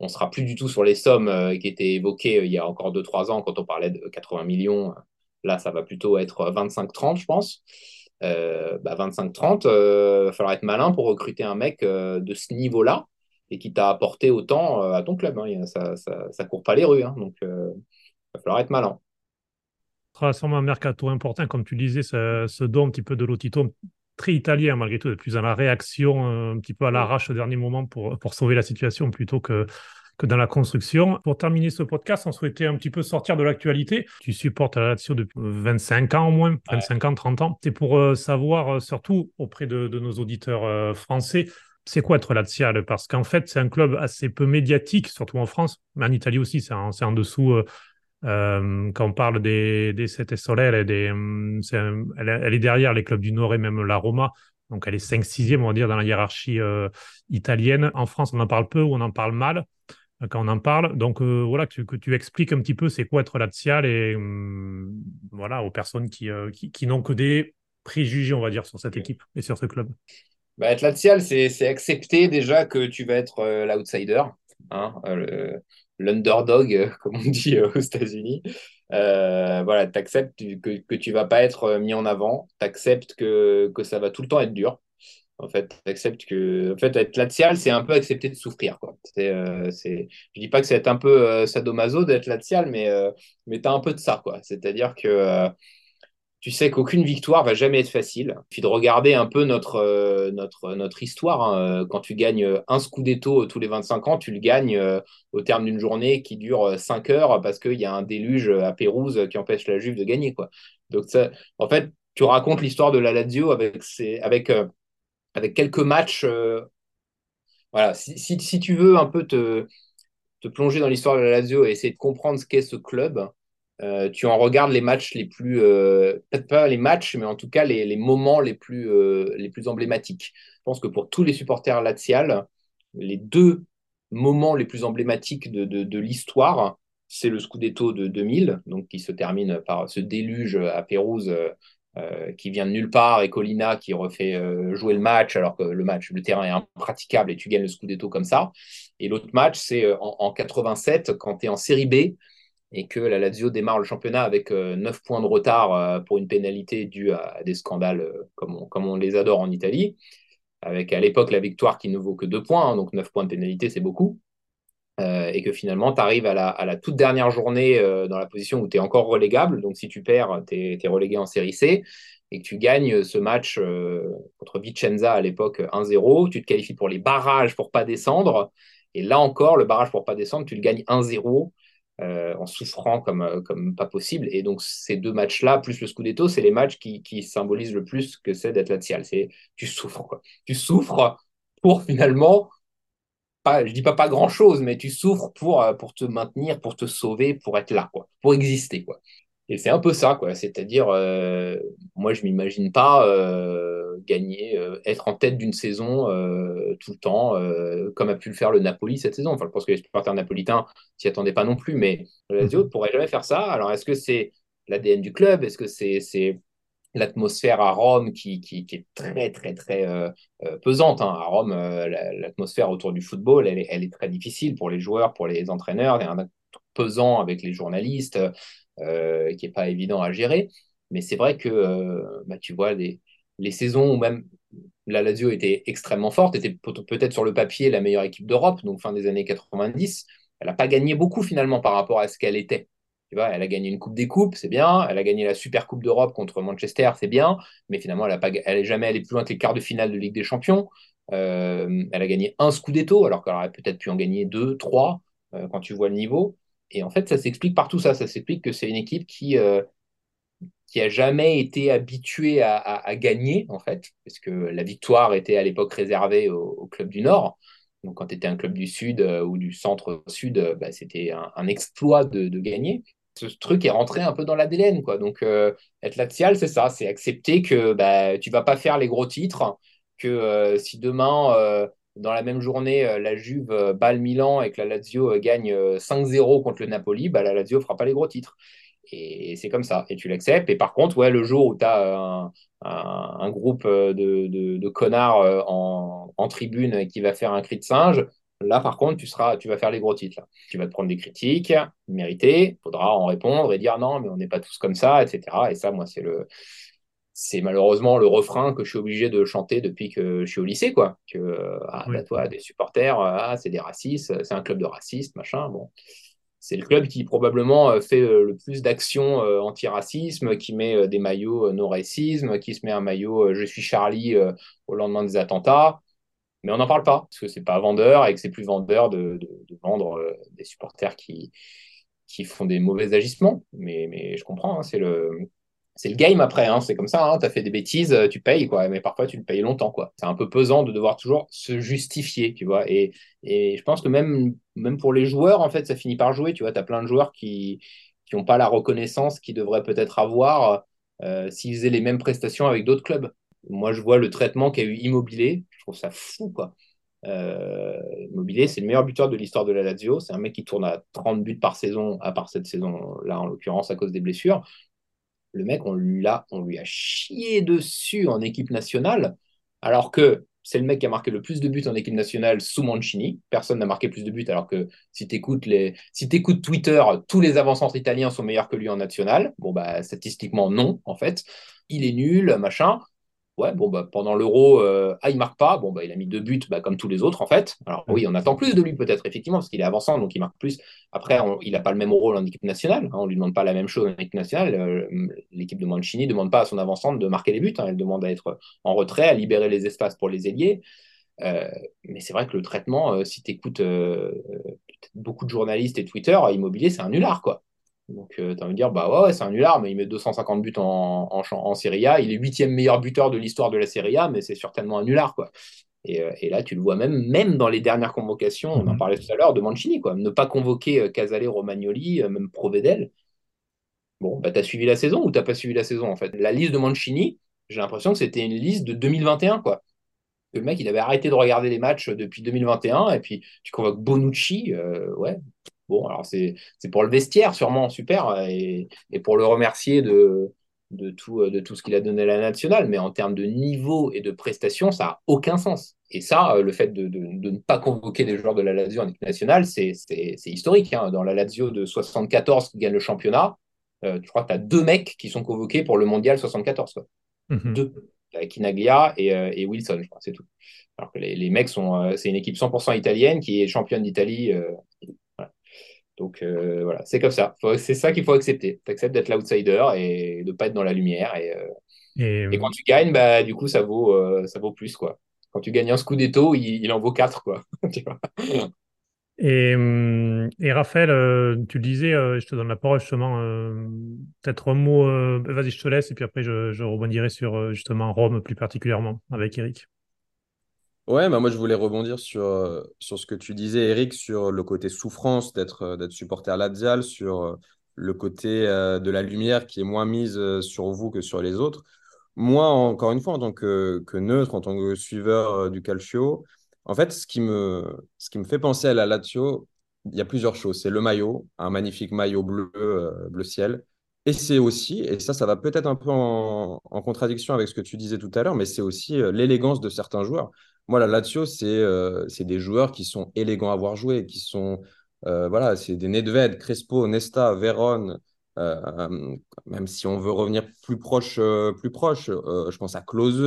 on sera plus du tout sur les sommes euh, qui étaient évoquées euh, il y a encore 2-3 ans quand on parlait de 80 millions. Là, ça va plutôt être 25-30, je pense. Euh, bah 25-30, il va falloir être malin pour recruter un mec de ce niveau-là et qui t'a apporté autant à ton club. Hein. Ça, ça, court pas les rues. Hein. Donc, il va falloir être malin.
Ce sera sûrement un mercato important, comme tu disais, ce, ce don un petit peu de Lotito, très italien malgré tout, plus dans la réaction, un petit peu à l'arrache au dernier moment pour, pour sauver la situation plutôt que, que dans la construction. Pour terminer ce podcast, on souhaitait un petit peu sortir de l'actualité. Tu supportes la Lazio depuis 25 ans au moins, 25 ans, 30 ans. C'est pour euh, savoir, euh, surtout auprès de, de nos auditeurs euh, français, c'est quoi être lazial Parce qu'en fait, c'est un club assez peu médiatique, surtout en France, mais en Italie aussi, c'est en, en, dessous euh, quand on parle des, des Sette Solaire, des, hum, elle, est derrière les clubs du Nord et même la Roma. Donc elle est 5-6e, on va dire, dans la hiérarchie euh, italienne. En France, on en parle peu ou on en parle mal euh, quand on en parle. Donc voilà, que tu, que tu, expliques un petit peu c'est quoi être lazial et hum, voilà, aux personnes qui, qui, qui n'ont que des préjugés, on va dire, sur cette équipe et sur ce club.
Bah, être lazial, c'est accepter déjà que tu vas être l'outsider. Hein, l'underdog, euh, comme on dit euh, aux États-Unis. Euh, voilà, tu acceptes que, que tu vas pas être mis en avant, tu acceptes que, que ça va tout le temps être dur. En fait, acceptes que en fait, être latial, c'est un peu accepter de souffrir. Quoi. C'est, euh. Je dis pas que c'est un peu sadomaso d'être latial, mais, mais tu as un peu de ça. C'est-à-dire que tu sais qu'aucune victoire va jamais être facile. Il suffit de regarder un peu notre, euh, notre, notre histoire. Hein. Quand tu gagnes un scudetto tous les 25 ans, tu le gagnes euh, au terme d'une journée qui dure 5 heures parce qu'il y a un déluge à Pérouse qui empêche la Juve de gagner. Quoi. Donc, en fait, tu racontes l'histoire de la Lazio avec, avec, euh, avec quelques matchs. voilà, si, si, si, tu veux un peu te te plonger dans l'histoire de la Lazio et essayer de comprendre ce qu'est ce club, euh, tu en regardes les matchs les plus, euh, peut-être pas les matchs, mais en tout cas les, moments les plus, euh, les plus emblématiques. Je pense que pour tous les supporters latial, les deux moments les plus emblématiques de, de, l'histoire, c'est le Scudetto de 2000, donc qui se termine par ce déluge à Pérouse qui vient de nulle part et Colina qui refait jouer le match alors que le match, le terrain est impraticable et tu gagnes le Scudetto comme ça. Et l'autre match, c'est en, en, 87 quand tu es en série B et que la Lazio démarre le championnat avec 9 euh, points de retard euh, pour une pénalité due à des scandales euh, comme on, les adore en Italie, avec à l'époque la victoire qui ne vaut que 2 points, hein, donc 9 points de pénalité, c'est beaucoup. et que finalement, tu arrives à la, toute dernière journée dans la position où tu es encore relégable. Donc, si tu perds, tu es, relégué en série C et que tu gagnes ce match contre Vicenza à l'époque 1-0. Tu te qualifies pour les barrages pour pas descendre. Et là encore, le barrage pour pas descendre, tu le gagnes 1-0 euh, en souffrant comme, euh, comme pas possible. Et donc, ces deux matchs-là, plus le Scudetto, c'est les matchs qui, symbolisent le plus que c'est d'être latial. C'est tu souffres. Tu souffres pour finalement, pas, je dis pas grand-chose, mais tu souffres pour, euh, pour te maintenir, pour te sauver, pour être là, pour exister, quoi. Et c'est un peu ça, quoi. C'est-à-dire, euh, moi, je m'imagine pas euh, gagner, euh, être en tête d'une saison tout le temps, comme a pu le faire le Napoli cette saison. Enfin, je pense que les supporters napolitains s'y attendaient pas non plus, mais la Lazio ne mhm. pourrait jamais faire ça? Alors, est-ce que c'est l'ADN du club? Est-ce que c'est l'atmosphère à Rome qui, qui, est très, très, très pesante. Hein? À Rome, l'atmosphère autour du football, elle est, elle est, très difficile pour les joueurs, pour les entraîneurs. Il y a un pesant avec les journalistes. Euh, qui n'est pas évident à gérer. Mais c'est vrai que euh, bah, tu vois, les, les saisons où même la Lazio était extrêmement forte, était peut-être sur le papier la meilleure équipe d'Europe, donc fin des années 90. Elle n'a pas gagné beaucoup finalement par rapport à ce qu'elle était. Tu vois, elle a gagné une Coupe des Coupes, c'est bien. Elle a gagné la Super Coupe d'Europe contre Manchester, c'est bien. Mais finalement, elle n'est jamais allée plus loin que les quarts de finale de Ligue des Champions. Euh, elle a gagné un Scudetto, alors qu'elle aurait peut-être pu en gagner deux, trois, quand tu vois le niveau. Et en fait, ça s'explique par tout ça. Ça s'explique que c'est une équipe qui euh, qui a jamais été habituée à, gagner, en fait, parce que la victoire était à l'époque réservée au, club du Nord. Donc, quand tu étais un club du Sud euh, ou du centre-sud, euh, bah, c'était un, exploit de, gagner. Ce truc est rentré un peu dans l'ADN, quoi. Donc, être latial, c'est ça, c'est accepter que bah, tu vas pas faire les gros titres, que si demain dans la même journée, euh, la Juve euh, bat le Milan et que la Lazio euh, gagne 5-0 contre le Napoli, bah, la Lazio fera pas les gros titres. Et c'est comme ça, et tu l'acceptes. Et par contre, ouais, le jour où tu as un, groupe de, connards en, tribune qui va faire un cri de singe, là par contre, tu, seras, tu vas faire les gros titres. Tu vas te prendre des critiques méritées, il faudra en répondre et dire non, mais on n'est pas tous comme ça, etc. Et ça, moi, c'est le, c'est malheureusement le refrain que je suis obligé de chanter depuis que je suis au lycée, quoi. Que, ah, bah, toi, des supporters, ah, c'est des racistes, c'est un club de racistes, machin. Bon. C'est le club qui probablement euh, fait euh, le plus d'actions euh, anti-racisme, qui met des maillots non-racisme, qui se met un maillot Je suis Charlie au lendemain des attentats. Mais on n'en parle pas, parce que c'est pas vendeur et que c'est plus vendeur de, vendre des supporters qui, qui font des mauvais agissements. Mais, mais je comprends, hein, c'est le c'est le game après, hein, c'est comme ça, hein, tu as fait des bêtises, euh, tu payes, quoi, mais parfois tu le payes longtemps. C'est un peu pesant de devoir toujours se justifier, tu vois. Et, je pense que même, pour les joueurs, en fait, ça finit par jouer, tu vois. As plein de joueurs qui n'ont pas la reconnaissance qu'ils devraient peut-être avoir euh, s'ils faisaient les mêmes prestations avec d'autres clubs. Moi, je vois le traitement qu'a eu Immobilier, je trouve ça fou. Euh, Immobilier, c'est le meilleur buteur de l'histoire de la Lazio. C'est un mec qui tourne à 30 buts par saison, à part cette saison-là, en l'occurrence, à cause des blessures. Le mec, on lui, a, on lui a chié dessus en équipe nationale, alors que c'est le mec qui a marqué le plus de buts en équipe nationale sous Mancini. Personne n'a marqué plus de buts, alors que si tu écoutes, les... si Twitter, tous les avant-centres italiens sont meilleurs que lui en national. Bon, bah, statistiquement, non, en fait. Il est nul, machin ouais, bon, bah, pendant l'euro, euh, ah, il marque pas. Bon, bah, il a mis deux buts, bah, comme tous les autres, en fait. Alors, oui, on attend plus de lui, peut-être, effectivement, parce qu'il est avançant, donc il marque plus. Après, il n'a pas le même rôle en équipe nationale. Hein, on ne lui demande pas la même chose en équipe nationale. Euh, l'équipe de Mancini ne demande pas à son avançant de marquer les buts. Hein. elle demande à être en retrait, à libérer les espaces pour les ailiers. Euh, mais c'est vrai que le traitement, si tu écoutes beaucoup de journalistes et Twitter, Immobilier, c'est un nulard, quoi. Donc, euh, tu as envie de dire, bah ouais, c'est un nulard, mais il met 250 buts en, en, en Serie A. Il est huitième meilleur buteur de l'histoire de la Serie A, mais c'est certainement un nulard, quoi. Et, là, tu le vois même, même dans les dernières convocations, on en mhm. parlait tout à l'heure, de Mancini, quoi. Ne pas convoquer Casale, Romagnoli, même Provedel. Bon, bah, tu as suivi la saison ou tu pas suivi la saison, en fait? La liste de Mancini, j'ai l'impression que c'était une liste de 2021, quoi. Le mec, il avait arrêté de regarder les matchs depuis 2021, et puis tu convoques Bonucci, ouais, Bon, alors c'est pour le vestiaire, sûrement, super, et, pour le remercier de, de, tout, de tout ce qu'il a donné à la nationale, mais en termes de niveau et de prestation, ça n'a aucun sens. Et ça, euh, le fait de, ne pas convoquer des joueurs de la Lazio en équipe nationale, c'est historique. Hein. Dans la Lazio de 74 qui gagne le championnat, euh, je crois que tu as deux mecs qui sont convoqués pour le mondial 74. Mhm. Deux. Kinaglia et, euh, et Wilson, je crois, c'est tout. Alors que les, les mecs sont. c'est une équipe 100% italienne qui est championne d'Italie donc euh, voilà, c'est comme ça. C'est ça qu'il faut accepter. Tu acceptes d'être l'outsider et de ne pas être dans la lumière. Et, euh, et, quand tu gagnes, bah, du coup, ça vaut, euh, ça vaut plus. Quoi. Quand tu gagnes un Scudetto, il, il en vaut quatre. Quoi.
et, et, Raphaël, tu le disais, je te donne la parole justement. Peut-être un mot, vas-y, je te laisse, et puis après, je, je rebondirai sur justement Rome plus particulièrement avec Eric.
Ouais, bah moi je voulais rebondir sur, euh, sur ce que tu disais, Eric, sur le côté souffrance d'être euh, d'être supporter sur euh, le côté de la lumière qui est moins mise sur vous que sur les autres. Moi, encore une fois, en tant que, neutre, en tant que suiveur du Calcio, en fait, ce qui me, ce qui me fait penser à la Lazio, il y a plusieurs choses. C'est le maillot, un magnifique maillot bleu, bleu ciel. Et c'est aussi, et ça, ça va peut-être un peu en, contradiction avec ce que tu disais tout à l'heure, mais c'est aussi l'élégance de certains joueurs. Moi, la Lazio, euh, c'est des joueurs qui sont élégants à voir jouer, qui sont, euh, voilà, c'est des Nedved, Crespo, Nesta, Véron, euh, même si on veut revenir plus proche, plus proche je pense à Klose,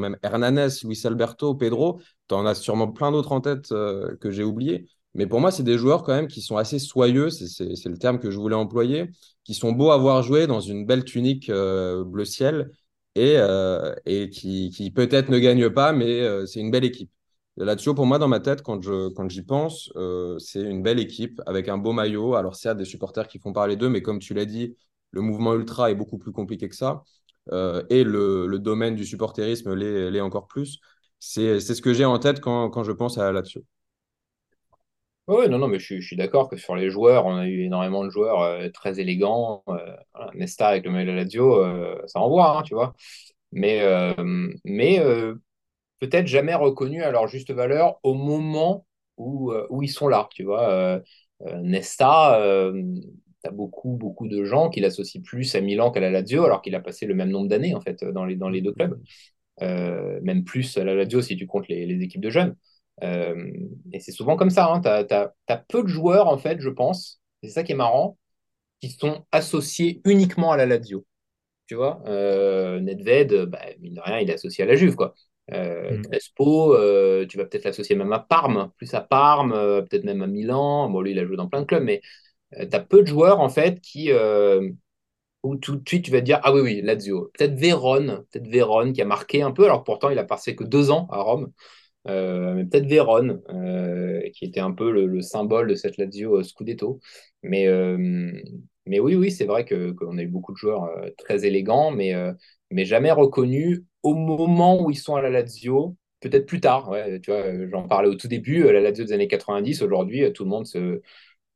même Hernanes, Luis Alberto, Pedro, tu en as sûrement plein d'autres en tête que j'ai oubliés. Mais pour moi, c'est des joueurs quand même qui sont assez soyeux, c'est le terme que je voulais employer, qui sont beaux à voir jouer dans une belle tunique bleu ciel et, euh, et qui, qui peut-être ne gagne pas, mais euh, c'est une belle équipe. Là-dessus, pour moi, dans ma tête, quand je quand j'y pense, euh, c'est une belle équipe avec un beau maillot. Alors, a des supporters qui font parler d'eux, mais comme tu l'as dit, le mouvement ultra est beaucoup plus compliqué que ça. et le, le, domaine du supporterisme l'est encore plus. C'est ce que j'ai en tête quand, quand je pense à là-dessus.
Oui, non, non, mais je, suis d'accord que sur les joueurs, on a eu énormément de joueurs euh, très élégants. Euh, Nesta avec le la Lazio, euh, ça envoie, hein, tu vois. Mais, peut-être jamais reconnus à leur juste valeur au moment où, où ils sont là, tu vois. Nesta, tu as beaucoup, beaucoup de gens qui l'associent plus à Milan qu'à la Lazio, alors qu'il a passé le même nombre d'années, en fait, dans les, dans deux clubs. même plus à la Lazio si tu comptes les, les équipes de jeunes. Euh, et c'est souvent comme ça. Hein. Tu as, peu de joueurs, en fait, je pense, c'est ça qui est marrant, qui sont associés uniquement à la Lazio. Tu vois, euh, Nedved, bah, mine de rien, il est associé à la Juve, quoi. Euh, mm. Crespo, euh, tu vas peut-être l'associer même à Parme, plus à Parme, peut-être même à Milan. Bon, lui, il a joué dans plein de clubs, mais tu as peu de joueurs, en fait, qui, où tout de suite, tu vas te dire, ah oui, oui, Lazio. Peut-être Vérone, peut-être Vérone qui a marqué un peu, alors pourtant, il a passé que deux ans à Rome. Euh, peut-être Véron, euh, qui était un peu le, symbole de cette Lazio euh, Scudetto. Mais, mais oui, oui, c'est vrai qu'on a eu beaucoup de joueurs très élégants, mais, mais jamais reconnus au moment où ils sont à la Lazio. Peut-être plus tard, tu vois, j'en parlais au tout début, la Lazio des années 90, aujourd'hui, tout le monde se,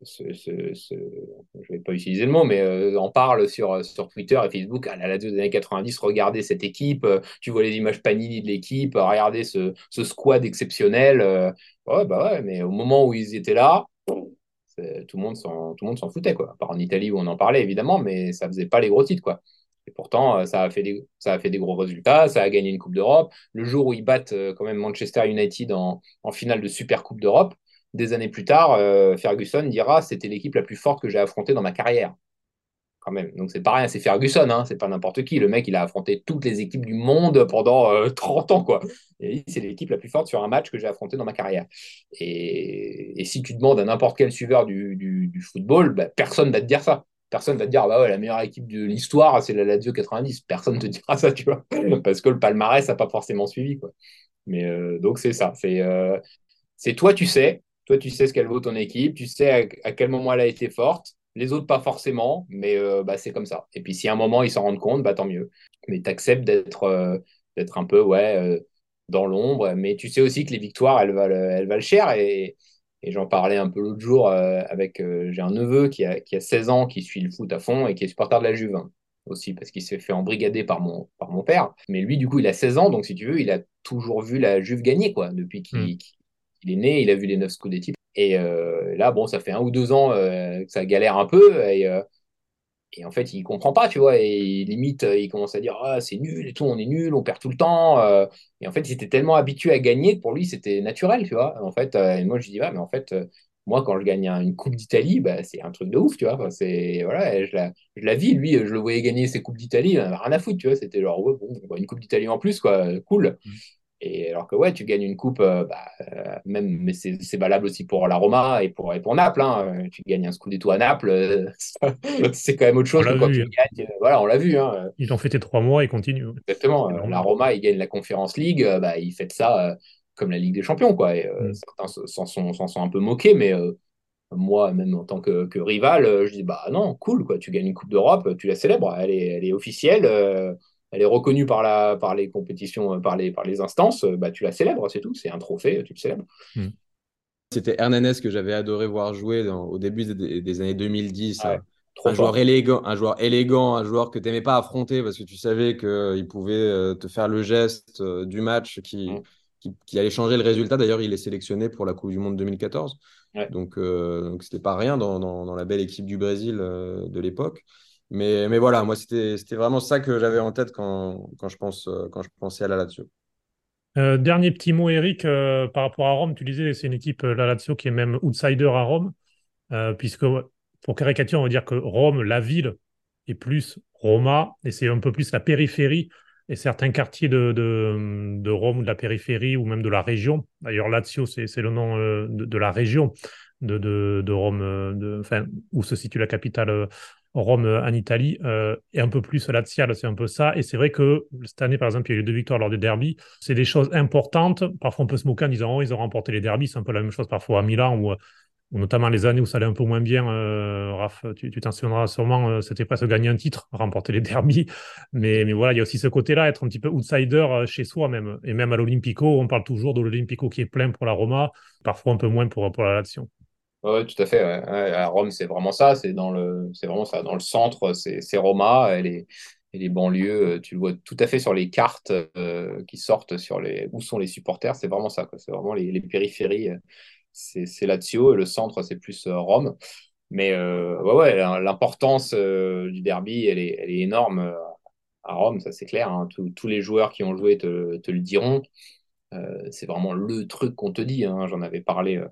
je ne vais pas utiliser le mot, mais euh, on parle sur, sur Twitter et Facebook, à la radio des années 90, regardez cette équipe, euh, tu vois les images Panini de l'équipe, regardez ce, squad exceptionnel. Euh, ouais, bah ouais, mais au moment où ils étaient là, tout le monde s'en foutait. À part en Italie où on en parlait, évidemment, mais ça faisait pas les gros titres. Et pourtant, ça a, fait des, gros résultats, ça a gagné une Coupe d'Europe. Le jour où ils battent quand même Manchester United en, en finale de Super Coupe d'Europe, des années plus tard, euh, Ferguson dira c'était l'équipe la plus forte que j'ai affrontée dans ma carrière. Quand même. Donc c'est pas rien, c'est Ferguson, hein, c'est pas n'importe qui. Le mec, il a affronté toutes les équipes du monde pendant 30 euh, ans, quoi. C'est l'équipe la plus forte sur un match que j'ai affronté dans ma carrière. Et, si tu demandes à n'importe quel suiveur du, football, bah, personne va te dire ça. Personne va te dire, bah la meilleure équipe de l'histoire, c'est la Lazio 90. Personne ne te dira ça, tu vois. Parce que le palmarès n'a pas forcément suivi, quoi. Mais euh, donc c'est ça. C'est toi, tu sais, toi, tu sais ce qu'elle vaut ton équipe, tu sais à, quel moment elle a été forte. Les autres, pas forcément, mais euh, bah, c'est comme ça. Et puis, si à un moment, ils s'en rendent compte, bah, tant mieux. Mais tu acceptes d'être euh, d'être un peu, ouais, euh, dans l'ombre. Mais tu sais aussi que les victoires, elles valent, elles valent cher. Et, et j'en parlais un peu l'autre jour avec. J'ai un neveu qui a, qui a 16 ans, qui suit le foot à fond et qui est supporter de la Juve hein, aussi, parce qu'il s'est fait embrigader par mon, par mon père. Mais lui, du coup, il a 16 ans, donc si tu veux, il a toujours vu la Juve gagner, quoi. Depuis qu'il hmm. est né, il a vu les 9 Scudetti. Et euh, là, bon, ça fait un ou deux ans euh, que ça galère un peu. Et, euh, en fait, il comprend pas, tu vois. Et limite, il commence à dire ah, c'est nul et tout, on est nul, on perd tout le temps. et en fait, il était tellement habitué à gagner que pour lui, c'était naturel, tu vois. En fait, et moi, je dis ah, mais en fait, moi, quand je gagne une Coupe d'Italie, bah, c'est un truc de ouf, tu vois. voilà, je la, je la vis. Lui, je le voyais gagner ses Coupes d'Italie, rien à foutre, tu vois. C'était genre, ouais, bon, une Coupe d'Italie en plus, quoi, cool. Et alors que ouais, tu gagnes une coupe, euh, bah, euh, même, mais c'est valable aussi pour la Roma et pour, et pour Naples. Hein. Tu gagnes un Scudetto à Naples, c'est quand même autre chose que quand tu gagnes. voilà, on l'a vu. Hein.
Ils ont fêté trois mois et continuent.
Exactement. La Roma, ils gagnent la Conference League, bah, ils fêtent ça comme la Ligue des Champions. Quoi. Et, mm. Certains s'en sont, sont, un peu moqués, mais moi, même en tant que, que, rival, je dis bah non, cool, quoi. Tu gagnes une Coupe d'Europe, tu la célèbres, elle est, elle est officielle elle est reconnue par, la, par les compétitions, euh, par les, par les instances, euh, bah, tu la célèbres, c'est tout. C'est un trophée, tu le célèbres. Hmm.
C'était Hernandez que j'avais adoré voir jouer au début des, années 2010. Ah un, joueur élégant, un joueur élégant, un joueur que tu n'aimais pas affronter parce que tu savais qu'il euh, pouvait te faire le geste du match qui, hmm. qui, qui, allait changer le résultat. D'ailleurs, il est sélectionné pour la Coupe du Monde 2014. Donc, donc c'était pas rien dans, dans, dans, la belle équipe du Brésil de l'époque. Mais, voilà, moi, c'était vraiment ça que j'avais en tête quand, euh, je pensais à la Lazio.
Euh, dernier petit mot, Eric, euh, par rapport à Rome, tu disais c'est une équipe, la Lazio, qui est même outsider à Rome, puisque pour caricaturer, on va dire que Rome, la ville, est plus Roma, et c'est un peu plus la périphérie et certains quartiers de, Rome ou de la périphérie ou même de la région. D'ailleurs, Lazio, c'est le nom de, la région de, Rome, où se situe la capitale Rome euh, en Italie euh, et un peu plus Lazio, c'est un peu ça. Et c'est vrai que cette année, par exemple, il y a eu deux victoires lors des derbies. C'est des choses importantes. Parfois, on peut se moquer en disant oh, ils ont remporté les derbies. C'est un peu la même chose parfois à Milan ou, notamment les années où ça allait un peu moins bien. Euh, Raph, tu t'en souviendras sûrement, c'était presque gagner un titre, remporter les derbies. Mais, mais voilà, il y a aussi ce côté-là, être un petit peu outsider chez soi même. Et même à l'Olympico, on parle toujours de l'Olympico qui est plein pour la Roma, parfois un peu moins pour, pour la Lazio.
Oui, tout à fait. À Rome, c'est vraiment ça. C'est dans le, c'est vraiment ça. Dans le centre, c'est Roma. Et les, banlieues, euh, tu le vois tout à fait sur les cartes euh, qui sortent sur les où sont les supporters. C'est vraiment ça. C'est vraiment les, les périphéries. Euh, c'est Lazio et le centre, c'est plus Rome. Mais ouais, ouais, l'importance du derby, elle est, elle est énorme à Rome, ça c'est clair. Hein. Tous les joueurs qui ont joué te, te le diront. c'est vraiment le truc qu'on te dit. Hein. J'en avais parlé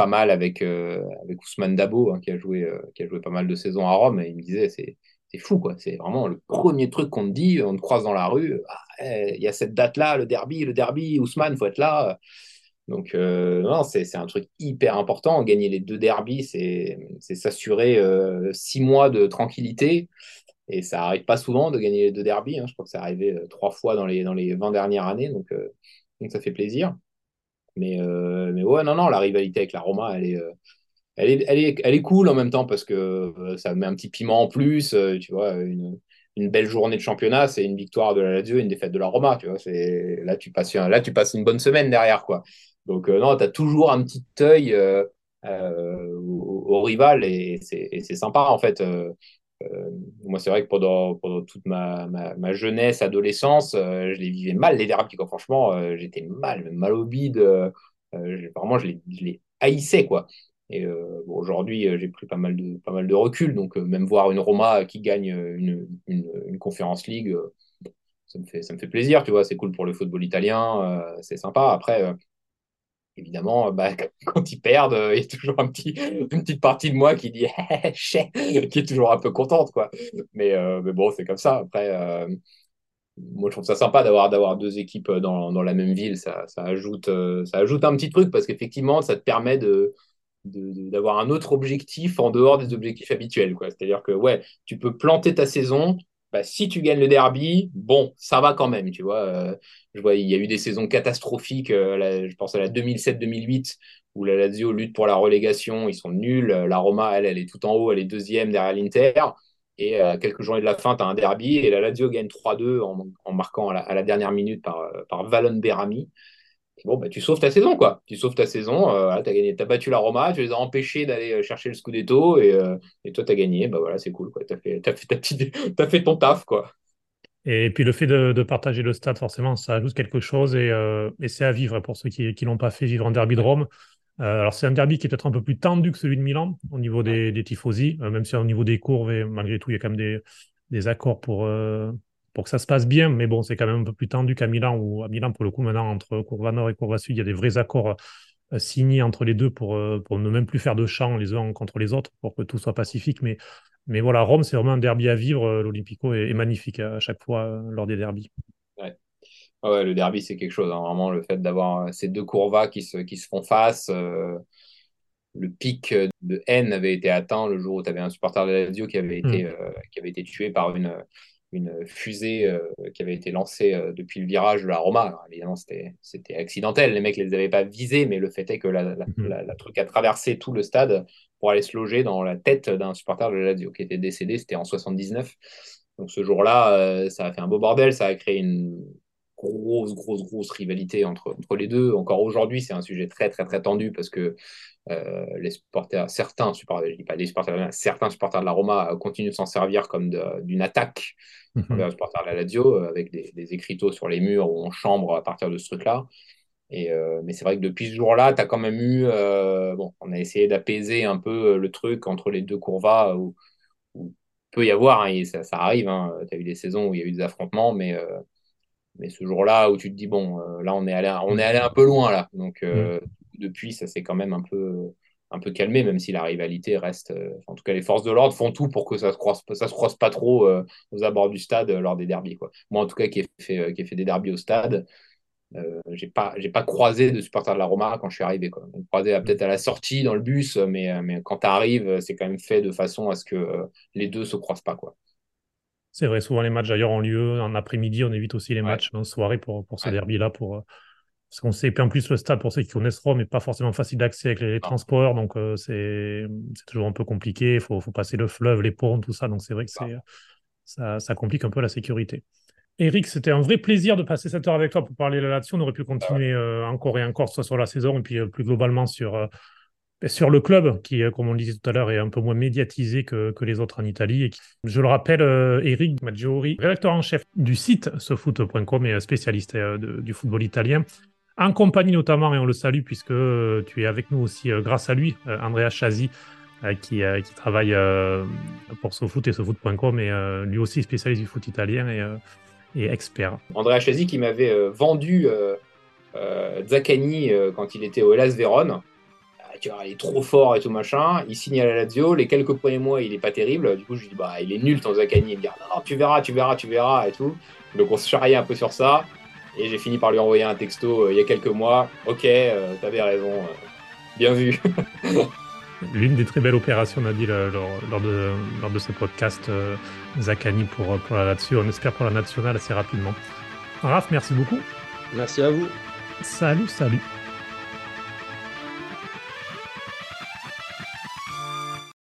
pas mal avec, euh, avec Ousmane Dabo, hein, qui, a joué, euh, qui a joué pas mal de saisons à Rome, et il me disait, c'est, c'est fou, quoi. C'est vraiment le premier truc qu'on te dit, on te croise dans la rue, ah, eh, il y a cette date-là, le derby, le derby, Ousmane, faut être là. Donc, euh, non, c'est, c'est un truc hyper important. Gagner les deux derbies, c'est, c'est s'assurer six mois de tranquillité. Et ça arrive pas souvent de gagner les deux derbies. Hein. Je crois que ça arrivé trois fois dans les, dans les 20 dernières années. Donc, donc ça fait plaisir. Mais, euh, mais ouais, non, non, la rivalité avec la Roma, elle est, euh, elle est, elle est, elle est cool en même temps parce que euh, ça met un petit piment en plus. tu vois, une, une belle journée de championnat, c'est une victoire de la Lazio et une défaite de la Roma. Tu vois, c'est là tu passes, là tu passes une bonne semaine derrière quoi. Donc non, tu as toujours un petit œil au, au, rival et c'est sympa en fait. Euh, moi, c'est vrai que pendant, toute ma, ma, jeunesse, adolescence, euh, je les vivais mal, les derbies. Franchement, euh, j'étais mal, mal au bide. vraiment, je les, haïssais, quoi. Et aujourd'hui, j'ai pris pas mal, de, pas mal de recul. Donc, même voir une Roma qui gagne une, une, une Conference League, ça, me fait, ça me fait plaisir, tu vois. C'est cool pour le football italien, c'est sympa. Après, évidemment, bah, quand ils perdent, euh, il y a toujours une petite partie de moi qui dit qui est toujours un peu contente, quoi. Mais, euh, mais bon, c'est comme ça. Après, euh, moi, je trouve ça sympa d'avoir d'avoir deux équipes dans, dans, la même ville. Ça, ça ajoute, ça ajoute un petit truc parce qu'effectivement, ça te permet de d'avoir un autre objectif en dehors des objectifs habituels. C'est-à-dire que ouais, tu peux planter ta saison, bah, si tu gagnes le derby, bon, ça va quand même, tu vois. Euh, je vois, il y a eu des saisons catastrophiques, euh, je pense à la 2007-2008, où la Lazio lutte pour la relégation, ils sont nuls. La Roma, elle, elle est tout en haut, elle est deuxième derrière l'Inter. Et à quelques journées de la fin, tu as un derby et la Lazio gagne 3-2 en, marquant à la, dernière minute par, par Valon Berami. Bon, bah, tu sauves ta saison, quoi. Tu sauves ta saison. Euh, tu as, as, battu la Roma, tu les as empêchés d'aller chercher le Scudetto et, euh, et toi, tu as gagné. Bah voilà, c'est cool, quoi. Tu as fait, as fait, as fait ton taf, quoi.
Et puis le fait de, partager le stade, forcément, ça ajoute quelque chose et, euh, et c'est à vivre pour ceux qui ne l'ont pas fait vivre en derby de Rome. Euh, alors c'est un derby qui est peut-être un peu plus tendu que celui de Milan au niveau des, des tifosi, euh, même si au niveau des courbes, et malgré tout, il y a quand même des, des accords pour, pour que ça se passe bien. Mais bon, c'est quand même un peu plus tendu qu'à Milan, ou à Milan, pour le coup, maintenant, entre Courva Nord et Courva Sud, il y a des vrais accords signés entre les deux pour, pour ne même plus faire de chants les uns contre les autres, pour que tout soit pacifique. Mais mais voilà, Rome, c'est vraiment un derby à vivre. Euh, L'Olympico est, magnifique à chaque fois euh, lors des derbys.
Ouais. ouais le derby, c'est quelque chose. Hein. Vraiment, le fait d'avoir euh, ces deux courvas qui se, qui se font face. le pic de haine avait été atteint le jour où tu avais un supporter de la Lazio qui avait été, hmm. qui avait été tué par une, une fusée qui avait été lancée depuis le virage de la Roma. évidemment, c'était accidentel. Les mecs ne les avaient pas visés, mais le fait est que la, la, truc a traversé tout le stade pour aller se loger dans la tête d'un supporter de la Lazio qui était décédé, c'était en 79. Donc ce jour-là, euh, ça a fait un beau bordel, ça a créé une grosse, grosse, grosse rivalité entre, entre les deux. Encore aujourd'hui, c'est un sujet très, très, très tendu parce que euh, les supporters, certains supporters, je dis pas les supporters, certains supporters de la Roma continuent de s'en servir comme d'une attaque mm -hmm. les supporters de la Lazio avec des, des, écriteaux sur les murs où on chambre à partir de ce truc-là. Euh, mais c'est vrai que depuis ce jour-là, tu as quand même eu. Euh, bon, on a essayé d'apaiser un peu euh, le truc entre les deux courvas où, où peut y avoir, hein, ça, ça, arrive. Hein, tu as eu des saisons où il y a eu des affrontements, mais, mais ce jour-là où tu te dis, bon, là, on est, allé, on est allé un peu loin, là. Donc, mm. depuis, ça s'est quand même un peu, un peu calmé, même si la rivalité reste. en tout cas, les forces de l'ordre font tout pour que ça ne se, croise, ça se croise pas trop aux abords du stade lors des derbies. Quoi. Moi, en tout cas, qui ai fait, qui ai fait des derbies au stade, euh, j'ai pas j'ai pas croisé de supporters de la Roma quand je suis arrivé quoi. On croisait peut-être à la sortie dans le bus mais, mais quand tu arrives c'est quand même fait de façon à ce que euh, les deux se croisent pas quoi.
C'est vrai, souvent les matchs d'ailleurs ont lieu en après-midi, on évite aussi les matchs en soirée pour, pour ce derby-là. Pour, euh, parce qu'on sait, puis en plus le stade, pour ceux qui connaissent Rome, n'est pas forcément facile d'accès avec les, transports, donc c'est toujours un peu compliqué, il faut, faut, passer le fleuve, les ponts, tout ça, donc c'est vrai que c'est ça, ça complique un peu la sécurité. Eric, c'était un vrai plaisir de passer cette heure avec toi pour parler là-dessus. On aurait pu continuer euh, encore et encore, soit sur la saison et puis euh, plus globalement sur, euh, sur le club, qui, comme on le disait tout à l'heure, est un peu moins médiatisé que, les autres en Italie. Et je le rappelle, Eric Maggiori, rédacteur en chef du site cefoot.com et spécialiste du football italien, en compagnie notamment, et on le salue puisque tu es avec nous aussi grâce à lui, Andrea Chazi, qui, travaille pour SoFoot et SoFoot.com et lui aussi spécialiste du foot italien. Et, expert.
Andrea Chasi qui m'avait euh, vendu euh, euh, quand il était au Hellas Vérone. Ah, tu vois, il est trop fort et tout machin. Il signe à la Lazio. Les quelques premiers mois, il est pas terrible. Du coup, je lui dis, bah, il est nul ton Zaccani. Il me dit, ah, non, tu verras, tu verras, tu verras et tout. Donc, on se charriait un peu sur ça. Et j'ai fini par lui envoyer un texto il y a quelques mois. Ok, t'avais raison. bien vu.
l'une des très belles opérations, Nabil, lors, lors, de, lors de ce podcast euh, Zakani pour, pour la Lazio. On espère pour la nationale assez rapidement. Raph, merci beaucoup.
Merci à vous.
Salut, salut.